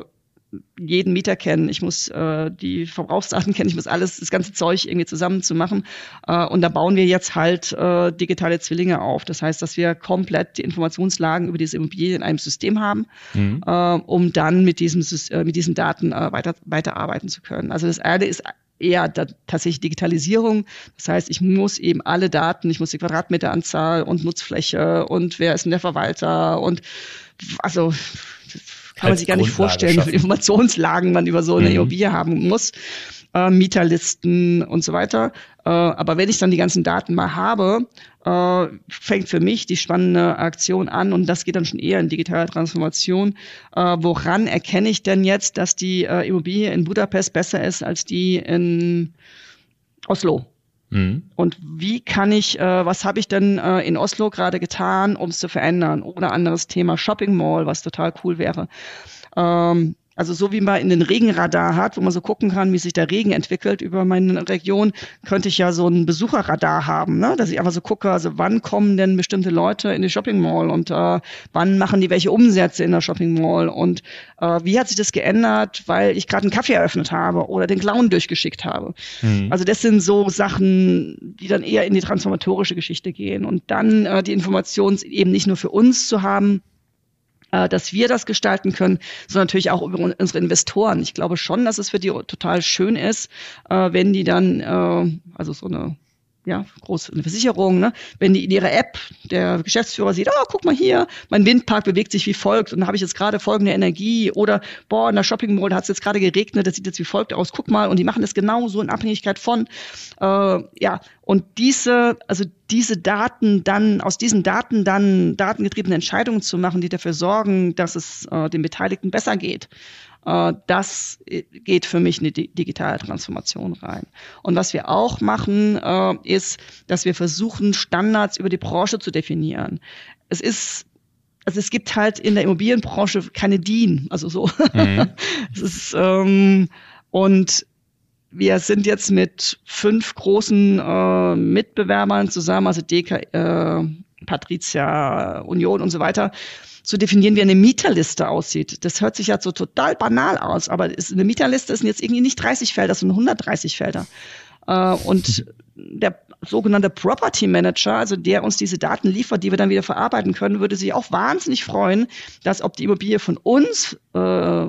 C: jeden Mieter kennen, ich muss äh, die Verbrauchsdaten kennen, ich muss alles, das ganze Zeug irgendwie zusammen zu machen. Äh, und da bauen wir jetzt halt äh, digitale Zwillinge auf. Das heißt, dass wir komplett die Informationslagen über diese Immobilie in einem System haben, mhm. äh, um dann mit diesem äh, mit diesen Daten äh, weiter weiterarbeiten zu können. Also das eine ist eher da, tatsächlich Digitalisierung. Das heißt, ich muss eben alle Daten, ich muss die Quadratmeteranzahl und Nutzfläche und wer ist denn der Verwalter und also kann man sich gar nicht vorstellen, wie viele Informationslagen man über so eine mhm. Immobilie haben muss. Äh, Mieterlisten und so weiter. Äh, aber wenn ich dann die ganzen Daten mal habe, äh, fängt für mich die spannende Aktion an und das geht dann schon eher in digitale Transformation. Äh, woran erkenne ich denn jetzt, dass die äh, Immobilie in Budapest besser ist als die in Oslo? Mhm. Und wie kann ich, äh, was habe ich denn äh, in Oslo gerade getan, um es zu verändern? Oder anderes Thema Shopping Mall, was total cool wäre. Ähm, Also so wie man in den Regenradar hat, wo man so gucken kann, wie sich der Regen entwickelt über meine Region, könnte ich ja so ein Besucherradar haben, ne? dass ich einfach so gucke, also wann kommen denn bestimmte Leute in die Shopping Mall und äh, wann machen die welche Umsätze in der Shopping Mall und äh, wie hat sich das geändert, weil ich gerade einen Kaffee eröffnet habe oder den Clown durchgeschickt habe. Mhm. Also das sind so Sachen, die dann eher in die transformatorische Geschichte gehen und dann äh, die Information eben nicht nur für uns zu haben, dass wir das gestalten können, sondern natürlich auch über unsere Investoren. Ich glaube schon, dass es für die total schön ist, äh, wenn die dann, äh, also so eine ja, große eine Versicherung, ne? wenn die in ihrer App der Geschäftsführer sieht, oh, guck mal hier, mein Windpark bewegt sich wie folgt und dann habe ich jetzt gerade folgende Energie oder boah, in der Shopping Mall hat es jetzt gerade geregnet, das sieht jetzt wie folgt aus, guck mal und die machen das genauso in Abhängigkeit von, äh, ja, und diese, also diese Daten dann, aus diesen Daten dann datengetriebene Entscheidungen zu machen, die dafür sorgen, dass es äh, den Beteiligten besser geht. Äh, das geht für mich in die digitale Transformation rein. Und was wir auch machen, äh, ist, dass wir versuchen, Standards über die Branche zu definieren. Es ist also es gibt halt in der Immobilienbranche keine DIN, also so. Mhm. ist, ähm, und wir sind jetzt mit fünf großen äh, Mitbewerbern zusammen, also DK, äh, Patricia, Union und so weiter, zu definieren, wie eine Mieterliste aussieht. Das hört sich ja so total banal aus, aber eine Mieterliste sind jetzt irgendwie nicht 30 Felder, sondern 130 Felder. Äh, und der sogenannte Property Manager, also der uns diese Daten liefert, die wir dann wieder verarbeiten können, würde sich auch wahnsinnig freuen, dass ob die Immobilie von uns äh,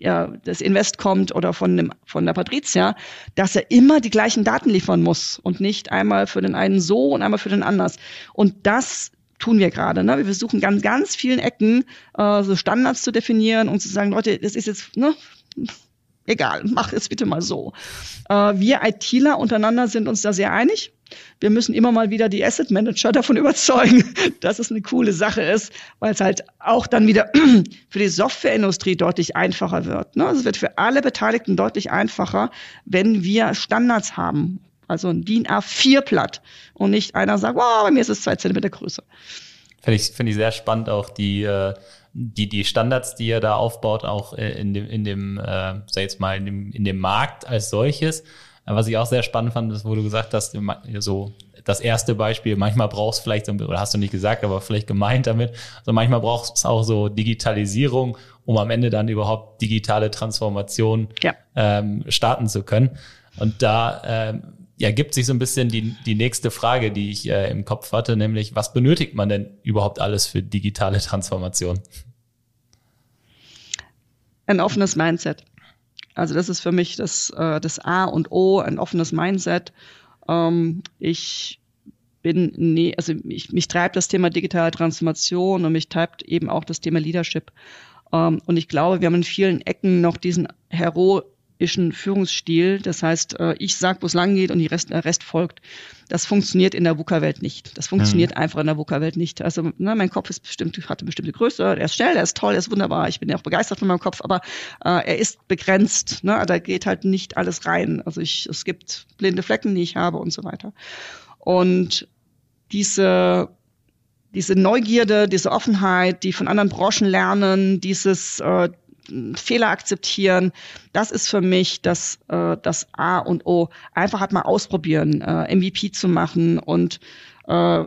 C: ja, das Invest kommt oder von, dem, von der Patricia, dass er immer die gleichen Daten liefern muss und nicht einmal für den einen so und einmal für den anders. Und das tun wir gerade. Ne? Wir versuchen ganz, ganz vielen Ecken äh, so Standards zu definieren und zu sagen, Leute, das ist jetzt, ne, egal, mach es bitte mal so. Äh, wir ITler untereinander sind uns da sehr einig. Wir müssen immer mal wieder die Asset Manager davon überzeugen, dass es eine coole Sache ist, weil es halt auch dann wieder für die Softwareindustrie deutlich einfacher wird. Ne? Es wird für alle Beteiligten deutlich einfacher, wenn wir Standards haben also ein DIN A4-Blatt. Und nicht einer sagt, wow, bei mir ist es zwei Zentimeter größer.
A: Finde ich, finde ich sehr spannend auch die, äh, die, die Standards, die ihr da aufbaut, auch äh, in dem, in dem, äh, sag jetzt mal, in dem, in dem Markt als solches. Was ich auch sehr spannend fand, ist, wo du gesagt hast, so das erste Beispiel, manchmal brauchst du vielleicht, oder hast du nicht gesagt, aber vielleicht gemeint damit, also manchmal brauchst es auch so Digitalisierung, um am Ende dann überhaupt digitale Transformation ja. ähm, starten zu können. Und da ähm, ja, gibt sich so ein bisschen die, die nächste Frage, die ich äh, im Kopf hatte, nämlich, was benötigt man denn überhaupt alles für digitale Transformation?
C: Ein offenes Mindset. Also das ist für mich das, äh, das A und O, ein offenes Mindset. Ähm, ich bin, nee, also mich, mich treibt das Thema digitale Transformation und mich treibt eben auch das Thema Leadership. Ähm, und ich glaube, wir haben in vielen Ecken noch diesen Hero hierarchischen Führungsstil. Das heißt, äh, ich sag, wo es lang geht und die Rest, der Rest folgt. Das funktioniert in der VUCA-Welt nicht. Das funktioniert mhm. einfach in der VUCA-Welt nicht. Also ne, mein Kopf ist bestimmt, hat eine bestimmte Größe, er ist schnell, er ist toll, er ist wunderbar. Ich bin ja auch begeistert von meinem Kopf, aber äh, er ist begrenzt. Ne? Da geht halt nicht alles rein. Also ich, es gibt blinde Flecken, die ich habe und so weiter. Und diese diese Neugierde, diese Offenheit, die von anderen Branchen lernen, dieses äh, Fehler akzeptieren, das ist für mich das, äh, das A und O. Einfach halt mal ausprobieren, äh, MVP zu machen und äh,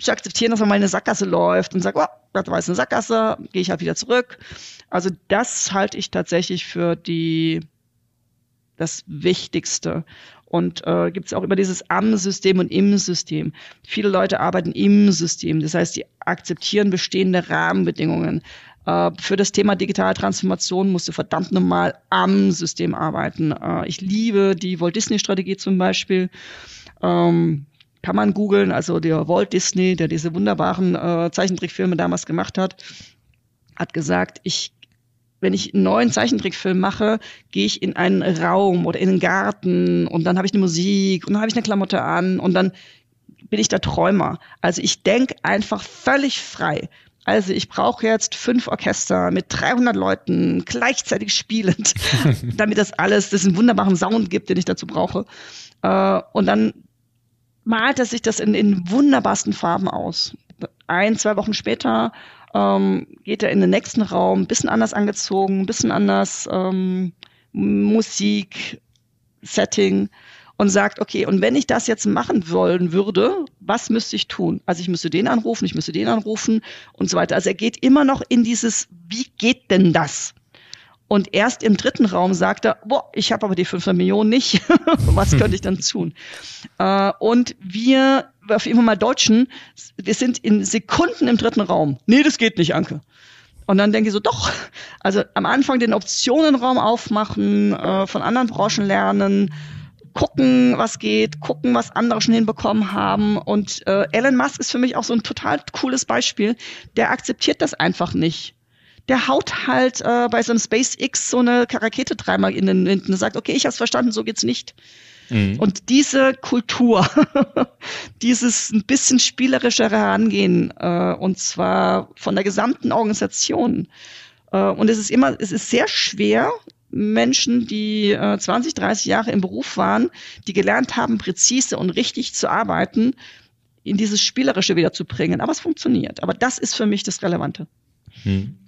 C: zu akzeptieren, dass man mal in eine Sackgasse läuft und sagt, oh, das war jetzt eine Sackgasse, gehe ich halt wieder zurück. Also das halte ich tatsächlich für die das Wichtigste. Und äh, gibt es auch immer dieses Am-System und Im-System. Viele Leute arbeiten im System, das heißt, die akzeptieren bestehende Rahmenbedingungen. Äh, für das Thema digitale Transformation musst du verdammt nochmal am System arbeiten. Äh, ich liebe die Walt Disney Strategie zum Beispiel. Ähm, kann man googeln, also der Walt Disney, der diese wunderbaren äh, Zeichentrickfilme damals gemacht hat, hat gesagt, ich wenn ich einen neuen Zeichentrickfilm mache, gehe ich in einen Raum oder in einen Garten und dann habe ich eine Musik und dann habe ich eine Klamotte an und dann bin ich der Träumer. Also ich denke einfach völlig frei. Also ich brauche jetzt fünf Orchester mit 300 Leuten gleichzeitig spielend, damit das alles, das einen wunderbaren Sound gibt, den ich dazu brauche. Äh, und dann malt er sich das in, in wunderbarsten Farben aus. Ein, zwei Wochen später ähm, geht er in den nächsten Raum, ein bisschen anders angezogen, ein bisschen anders ähm, Musik, Setting und sagt, okay, und wenn ich das jetzt machen wollen würde, was müsste ich tun? Also ich müsste den anrufen, ich müsste den anrufen und so weiter. Also er geht immer noch in dieses, wie geht denn das? Und erst im dritten Raum sagt er, boah, ich habe aber die 500 Millionen nicht. Was könnte ich dann tun? Äh, und wir, auf jeden Fall mal Deutschen, wir sind in Sekunden im dritten Raum. Nee, das geht nicht, Anke. Und dann denke ich so, doch. Also am Anfang den Optionenraum aufmachen, äh, von anderen Branchen lernen, gucken, was geht, gucken, was andere schon hinbekommen haben. Und äh, Elon Musk ist für mich auch so ein total cooles Beispiel. Der akzeptiert das einfach nicht der haut halt äh, bei so einem SpaceX so eine Rakete dreimal in den Wind und sagt, okay, ich hab's verstanden, so geht's nicht. Mhm. Und diese Kultur, dieses ein bisschen spielerische Herangehen, äh, und zwar von der gesamten Organisation. Äh, und es ist immer, es ist sehr schwer, Menschen, die äh, 20, 30 Jahre im Beruf waren, die gelernt haben, präzise und richtig zu arbeiten, in dieses Spielerische wieder zu bringen. Aber es funktioniert. Aber das ist für mich das Relevante.
A: Hm.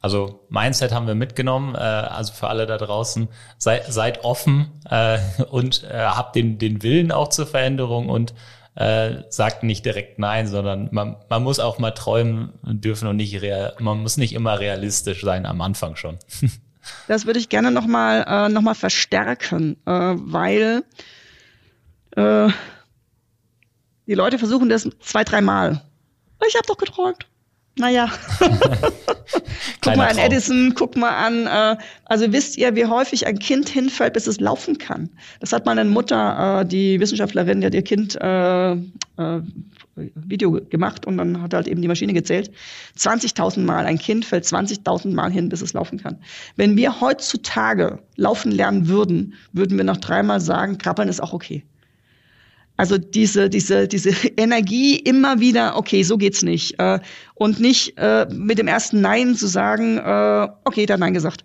A: Also Mindset haben wir mitgenommen. Äh, also für alle da draußen, sei, seid offen äh, und äh, habt den, den Willen auch zur Veränderung und äh, sagt nicht direkt nein, sondern man, man muss auch mal träumen dürfen und nicht real, man muss nicht immer realistisch sein am Anfang schon.
C: Das würde ich gerne nochmal äh, noch verstärken, äh, weil äh, die Leute versuchen das zwei, dreimal. Ich habe doch geträumt. Naja. guck mal an Edison, guck mal an. Äh, also wisst ihr, wie häufig ein Kind hinfällt, bis es laufen kann? Das hat mal eine Mutter, äh, die Wissenschaftlerin, die hat ihr Kind äh, äh, Video gemacht und dann hat halt eben die Maschine gezählt. 20.000 Mal. Ein Kind fällt 20.000 Mal hin, bis es laufen kann. Wenn wir heutzutage laufen lernen würden, würden wir noch dreimal sagen, krabbeln ist auch okay. Also diese, diese, diese Energie immer wieder, okay, so geht's nicht. Äh, und nicht äh, mit dem ersten Nein zu sagen, äh, okay, dann Nein gesagt.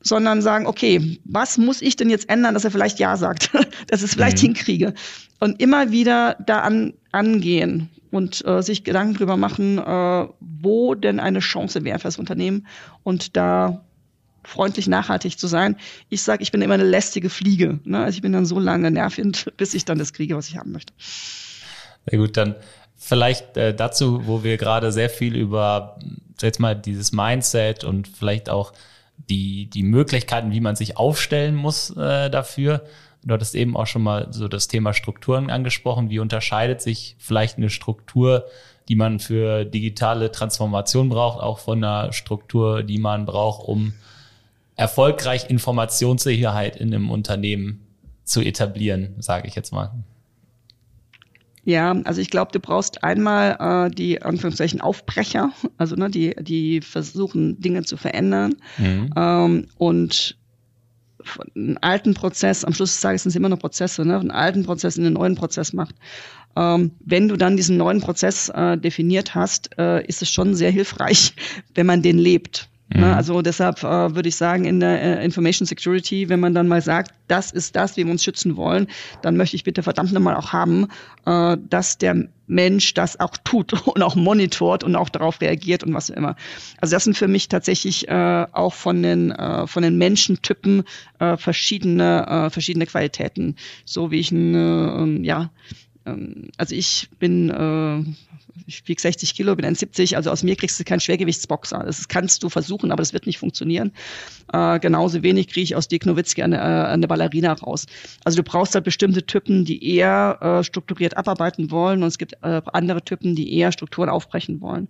C: Sondern sagen, okay, was muss ich denn jetzt ändern, dass er vielleicht Ja sagt, dass ich es vielleicht mhm. hinkriege. Und immer wieder da an, angehen und äh, sich Gedanken drüber machen, äh, wo denn eine Chance wäre für das Unternehmen und da freundlich nachhaltig zu sein. Ich sage, ich bin immer eine lästige Fliege. Ne? Also ich bin dann so lange nervend, bis ich dann das kriege, was ich haben möchte.
A: Sehr gut, dann vielleicht äh, dazu, wo wir gerade sehr viel über jetzt mal dieses Mindset und vielleicht auch die, die Möglichkeiten, wie man sich aufstellen muss äh, dafür. Du hattest eben auch schon mal so das Thema Strukturen angesprochen. Wie unterscheidet sich vielleicht eine Struktur, die man für digitale Transformation braucht, auch von einer Struktur, die man braucht, um erfolgreich Informationssicherheit in einem Unternehmen zu etablieren, sage ich jetzt mal.
C: Ja, also ich glaube, du brauchst einmal äh, die Anführungszeichen Aufbrecher, also ne, die, die versuchen, Dinge zu verändern. Mhm. Ähm, und einen alten Prozess, am Schluss des Tages sind es immer noch Prozesse, ne, einen alten Prozess in einen neuen Prozess macht. Ähm, wenn du dann diesen neuen Prozess äh, definiert hast, äh, ist es schon sehr hilfreich, wenn man den lebt. Ne, mhm. Also deshalb äh, würde ich sagen, in der äh, Information Security, wenn man dann mal sagt, das ist das, wie wir uns schützen wollen, dann möchte ich bitte verdammt nochmal auch haben, äh, dass der Mensch das auch tut und auch monitort und auch darauf reagiert und was immer. Also das sind für mich tatsächlich äh, auch von den äh, von den Menschentypen äh, verschiedene äh, verschiedene Qualitäten, so wie ich ein äh, ja ähm, also ich bin äh, ich wiege 60 Kilo, bin 1,70, also aus mir kriegst du keinen Schwergewichtsboxer. Das kannst du versuchen, aber das wird nicht funktionieren. Äh, genauso wenig kriege ich aus Dirk Nowitzki eine, äh, eine Ballerina raus. Also du brauchst halt bestimmte Typen, die eher äh, strukturiert abarbeiten wollen und es gibt äh, andere Typen, die eher Strukturen aufbrechen wollen.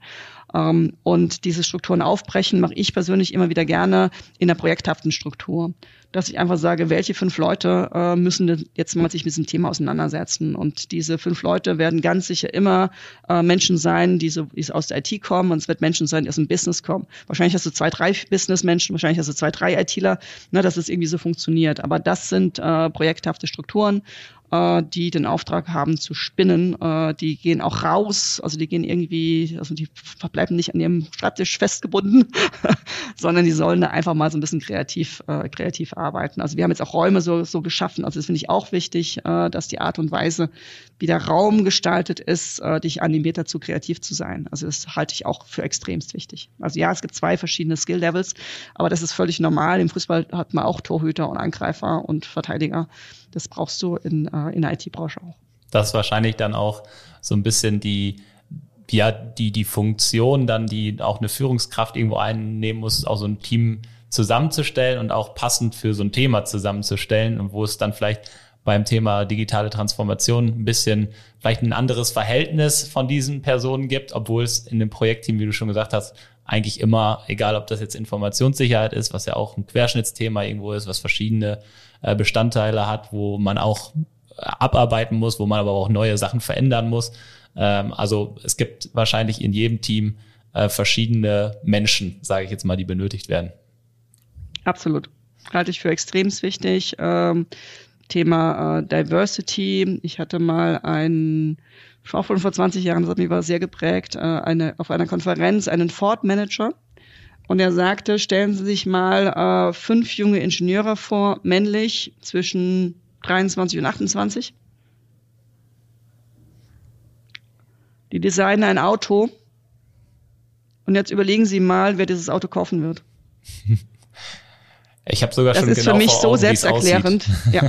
C: Ähm, und diese Strukturen aufbrechen mache ich persönlich immer wieder gerne in der projekthaften Struktur dass ich einfach sage, welche fünf Leute äh, müssen jetzt mal sich mit diesem Thema auseinandersetzen. Und diese fünf Leute werden ganz sicher immer äh, Menschen sein, die, so, die aus der IT kommen und es wird Menschen sein, die aus dem Business kommen. Wahrscheinlich hast du zwei, drei Businessmenschen, wahrscheinlich hast du zwei, drei ITler, ne, dass es irgendwie so funktioniert. Aber das sind äh, projekthafte Strukturen äh, die den Auftrag haben zu spinnen. Äh, die gehen auch raus, also die gehen irgendwie, also die verbleiben nicht an ihrem Schreibtisch festgebunden, sondern die sollen da einfach mal so ein bisschen kreativ, äh, kreativ arbeiten. Also wir haben jetzt auch Räume so, so geschaffen, also das finde ich auch wichtig, äh, dass die Art und Weise, wie der Raum gestaltet ist, äh, dich animiert dazu, kreativ zu sein. Also das halte ich auch für extremst wichtig. Also ja, es gibt zwei verschiedene Skill-Levels, aber das ist völlig normal. Im Fußball hat man auch Torhüter und Angreifer und Verteidiger. Das brauchst du in, äh, in der IT-Branche auch.
A: Das ist wahrscheinlich dann auch so ein bisschen die, ja, die, die Funktion dann, die auch eine Führungskraft irgendwo einnehmen muss, auch so ein Team zusammenzustellen und auch passend für so ein Thema zusammenzustellen und wo es dann vielleicht beim Thema digitale Transformation ein bisschen vielleicht ein anderes Verhältnis von diesen Personen gibt, obwohl es in dem Projektteam, wie du schon gesagt hast, eigentlich immer, egal ob das jetzt Informationssicherheit ist, was ja auch ein Querschnittsthema irgendwo ist, was verschiedene Bestandteile hat, wo man auch abarbeiten muss, wo man aber auch neue Sachen verändern muss. Ähm, also es gibt wahrscheinlich in jedem Team äh, verschiedene Menschen, sage ich jetzt mal, die benötigt werden.
C: Absolut. Halte ich für extrem wichtig. Ähm, Thema äh, Diversity. Ich hatte mal einen, auch von vor 20 Jahren, das hat mich war sehr geprägt, äh, eine, auf einer Konferenz einen Ford Manager. Und er sagte, stellen Sie sich mal äh, fünf junge Ingenieure vor, männlich, zwischen 23 und 28. Die designen ein Auto. Und jetzt überlegen Sie mal, wer dieses Auto kaufen wird.
A: Ich habe sogar
C: das
A: schon
C: genau Das ist für mich so selbsterklärend. Ja.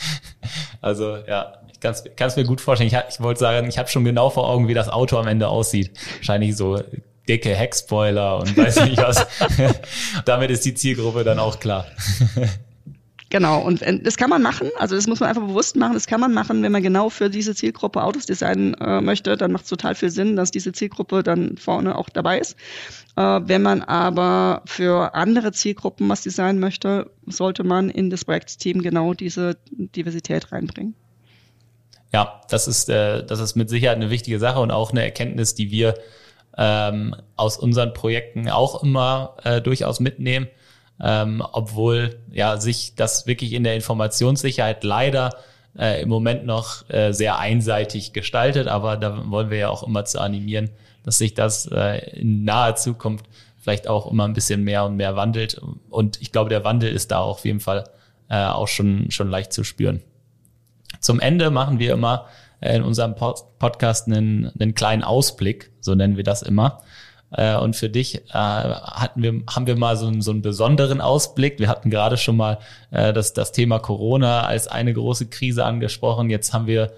A: also ja, ich kann es mir gut vorstellen. Ich, ich wollte sagen, ich habe schon genau vor Augen, wie das Auto am Ende aussieht. Wahrscheinlich so dicke Heckspoiler und weiß nicht was. Damit ist die Zielgruppe dann auch klar.
C: Genau, und das kann man machen, also das muss man einfach bewusst machen, das kann man machen, wenn man genau für diese Zielgruppe Autos designen äh, möchte, dann macht es total viel Sinn, dass diese Zielgruppe dann vorne auch dabei ist. Äh, wenn man aber für andere Zielgruppen was designen möchte, sollte man in das Projektteam genau diese Diversität reinbringen.
A: Ja, das ist, äh, das ist mit Sicherheit eine wichtige Sache und auch eine Erkenntnis, die wir ähm, aus unseren Projekten auch immer äh, durchaus mitnehmen ähm, obwohl ja sich das wirklich in der Informationssicherheit leider äh, im Moment noch äh, sehr einseitig gestaltet, aber da wollen wir ja auch immer zu animieren, dass sich das äh, in naher Zukunft vielleicht auch immer ein bisschen mehr und mehr wandelt. Und ich glaube, der Wandel ist da auf jeden Fall äh, auch schon, schon leicht zu spüren. Zum Ende machen wir immer in unserem Pod Podcast einen, einen kleinen Ausblick, so nennen wir das immer. Äh, und für dich äh, hatten wir, haben wir mal so, einen, so einen besonderen Ausblick. Wir hatten gerade schon mal äh, das, das Thema Corona als eine große Krise angesprochen. Jetzt haben wir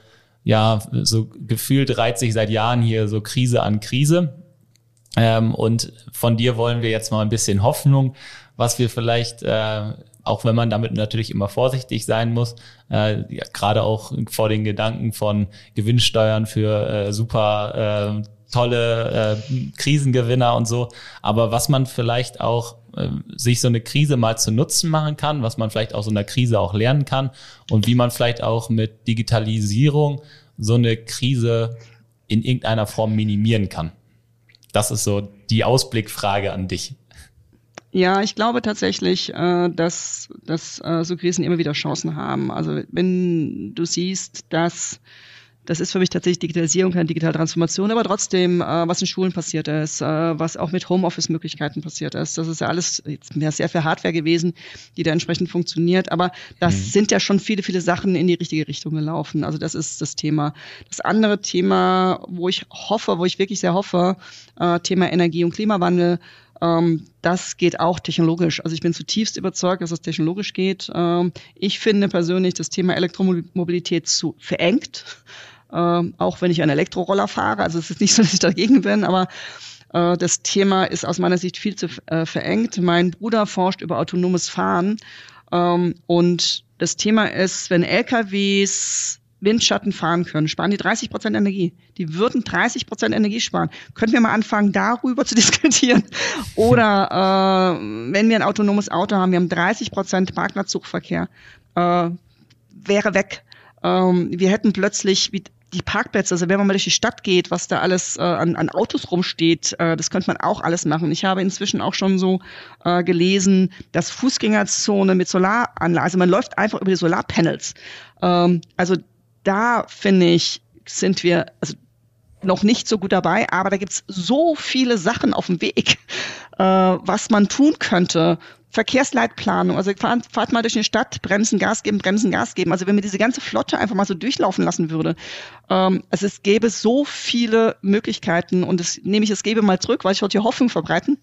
A: ja so gefühlt reiht sich seit Jahren hier so Krise an Krise. Ähm, und von dir wollen wir jetzt mal ein bisschen Hoffnung, was wir vielleicht äh, auch wenn man damit natürlich immer vorsichtig sein muss, äh, ja, gerade auch vor den Gedanken von Gewinnsteuern für äh, super äh, tolle äh, Krisengewinner und so. Aber was man vielleicht auch äh, sich so eine Krise mal zu Nutzen machen kann, was man vielleicht aus so einer Krise auch lernen kann und wie man vielleicht auch mit Digitalisierung so eine Krise in irgendeiner Form minimieren kann. Das ist so die Ausblickfrage an dich.
C: Ja, ich glaube tatsächlich, äh, dass, dass äh, so Krisen immer wieder Chancen haben. Also wenn du siehst, dass das ist für mich tatsächlich Digitalisierung, keine digitale Transformation, aber trotzdem, äh, was in Schulen passiert ist, äh, was auch mit Homeoffice-Möglichkeiten passiert ist. Das ist ja alles jetzt mehr sehr viel Hardware gewesen, die da entsprechend funktioniert. Aber das mhm. sind ja schon viele, viele Sachen in die richtige Richtung gelaufen. Also das ist das Thema. Das andere Thema, wo ich hoffe, wo ich wirklich sehr hoffe, äh, Thema Energie- und Klimawandel, das geht auch technologisch. Also ich bin zutiefst überzeugt, dass es technologisch geht. Ähm, ich finde persönlich das Thema Elektromobilität zu verengt äh, auch wenn ich einen Elektroroller fahre. Also es ist nicht so, dass ich dagegen bin, aber äh, das Thema ist aus meiner Sicht viel zu äh, verengt. Mein Bruder forscht über autonomes Fahren ähm, und das Thema ist, wenn LKWs Windschatten fahren können, sparen die 30 Prozent Energie. Die würden 30 Prozent Energie sparen. Können wir mal anfangen, darüber zu diskutieren? Oder äh, wenn wir ein autonomes Auto haben, wir haben 30 Prozent Partnerzugverkehr, äh, wäre weg. Ähm, wir hätten plötzlich, wie die Parkplätze, also wenn man mal durch die Stadt geht, was da alles äh, an, an Autos rumsteht, äh, das könnte man auch alles machen. Ich habe inzwischen auch schon so äh, gelesen, dass Fußgängerzone mit Solaranlage, also man läuft einfach über die Solarpanels. Ähm, also da finde ich, sind wir also noch nicht so gut dabei, aber da gibt's so viele Sachen auf dem Weg, äh, was man tun könnte, Verkehrsleitplanung, also fahrt, fahrt mal durch eine Stadt, bremsen, Gas geben, bremsen, Gas geben. Also wenn man diese ganze Flotte einfach mal so durchlaufen lassen würde, ähm, also es gäbe so viele Möglichkeiten und das nehme ich, es gebe mal zurück, weil ich wollte hier Hoffnung verbreiten.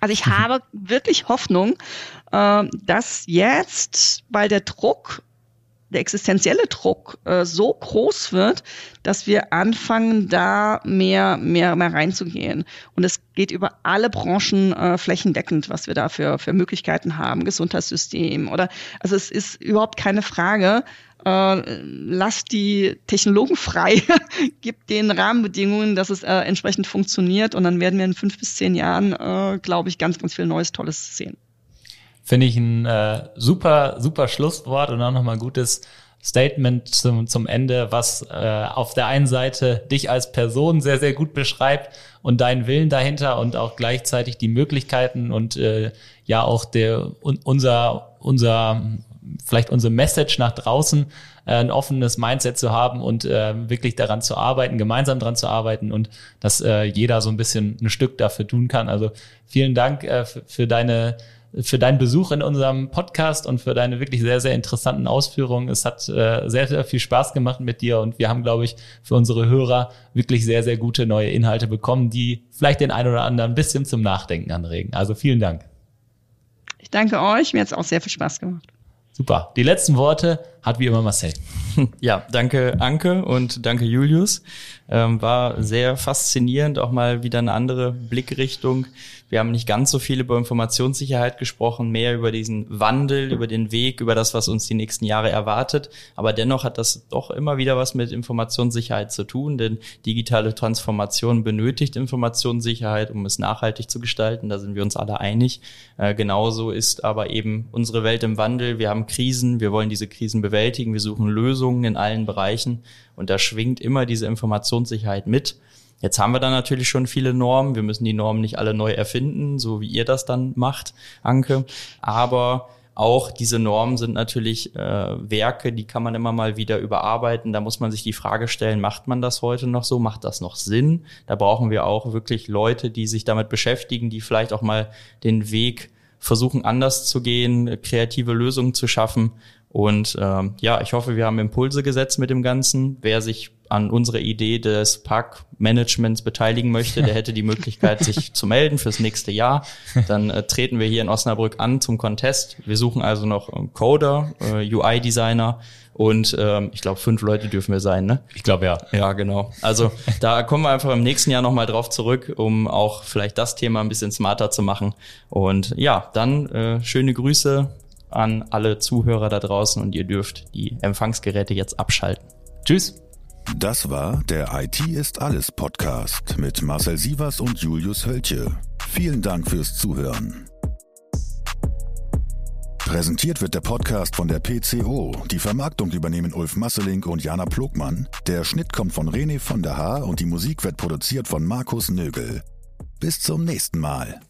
C: Also ich mhm. habe wirklich Hoffnung, äh, dass jetzt, weil der Druck der existenzielle Druck äh, so groß wird, dass wir anfangen, da mehr, mehr, mehr reinzugehen. Und es geht über alle Branchen äh, flächendeckend, was wir da für, für Möglichkeiten haben, Gesundheitssystem oder, also es ist überhaupt keine Frage, äh, lasst die Technologen frei, gibt den Rahmenbedingungen, dass es äh, entsprechend funktioniert und dann werden wir in fünf bis zehn Jahren, äh, glaube ich, ganz, ganz viel Neues, Tolles sehen.
A: Finde ich ein äh, super, super Schlusswort und auch nochmal gutes Statement zum, zum Ende, was äh, auf der einen Seite dich als Person sehr, sehr gut beschreibt und deinen Willen dahinter und auch gleichzeitig die Möglichkeiten und äh, ja auch der un, unser, unser, vielleicht unsere Message nach draußen, äh, ein offenes Mindset zu haben und äh, wirklich daran zu arbeiten, gemeinsam daran zu arbeiten und dass äh, jeder so ein bisschen ein Stück dafür tun kann. Also vielen Dank äh, für, für deine für deinen Besuch in unserem Podcast und für deine wirklich sehr, sehr interessanten Ausführungen. Es hat äh, sehr, sehr viel Spaß gemacht mit dir und wir haben, glaube ich, für unsere Hörer wirklich sehr, sehr gute neue Inhalte bekommen, die vielleicht den einen oder anderen ein bisschen zum Nachdenken anregen. Also vielen Dank.
C: Ich danke euch. Mir hat es auch sehr viel Spaß gemacht.
A: Super. Die letzten Worte hat wie immer Marcel.
B: Ja, danke Anke und danke Julius. Ähm, war sehr faszinierend, auch mal wieder eine andere Blickrichtung. Wir haben nicht ganz so viel über Informationssicherheit gesprochen, mehr über diesen Wandel, über den Weg, über das, was uns die nächsten Jahre erwartet. Aber dennoch hat das doch immer wieder was mit Informationssicherheit zu tun, denn digitale Transformation benötigt Informationssicherheit, um es nachhaltig zu gestalten. Da sind wir uns alle einig. Äh, genauso ist aber eben unsere Welt im Wandel. Wir haben Krisen, wir wollen diese Krisen bewältigen, wir suchen Lösungen in allen Bereichen und da schwingt immer diese Informationssicherheit mit. Jetzt haben wir da natürlich schon viele Normen. Wir müssen die Normen nicht alle neu erfinden, so wie ihr das dann macht, Anke. Aber auch diese Normen sind natürlich äh, Werke, die kann man immer mal wieder überarbeiten. Da muss man sich die Frage stellen, macht man das heute noch so? Macht das noch Sinn? Da brauchen wir auch wirklich Leute, die sich damit beschäftigen, die vielleicht auch mal den Weg versuchen anders zu gehen, kreative Lösungen zu schaffen. Und ähm, ja, ich hoffe, wir haben Impulse gesetzt mit dem Ganzen. Wer sich an unserer Idee des Parkmanagements beteiligen möchte, der hätte die Möglichkeit, sich zu melden fürs nächste Jahr. Dann äh, treten wir hier in Osnabrück an zum Contest. Wir suchen also noch ähm, Coder, äh, UI-Designer und ähm, ich glaube, fünf Leute dürfen wir sein, ne?
A: Ich glaube ja.
B: Ja, genau. Also da kommen wir einfach im nächsten Jahr nochmal drauf zurück, um auch vielleicht das Thema ein bisschen smarter zu machen. Und ja, dann äh, schöne Grüße an alle Zuhörer da draußen und ihr dürft die Empfangsgeräte jetzt abschalten. Tschüss.
D: Das war der IT ist alles Podcast mit Marcel Sievers und Julius Hölche. Vielen Dank fürs Zuhören. Präsentiert wird der Podcast von der PCO. Die Vermarktung übernehmen Ulf Masseling und Jana Plogmann. Der Schnitt kommt von René von der Haar und die Musik wird produziert von Markus Nögel. Bis zum nächsten Mal.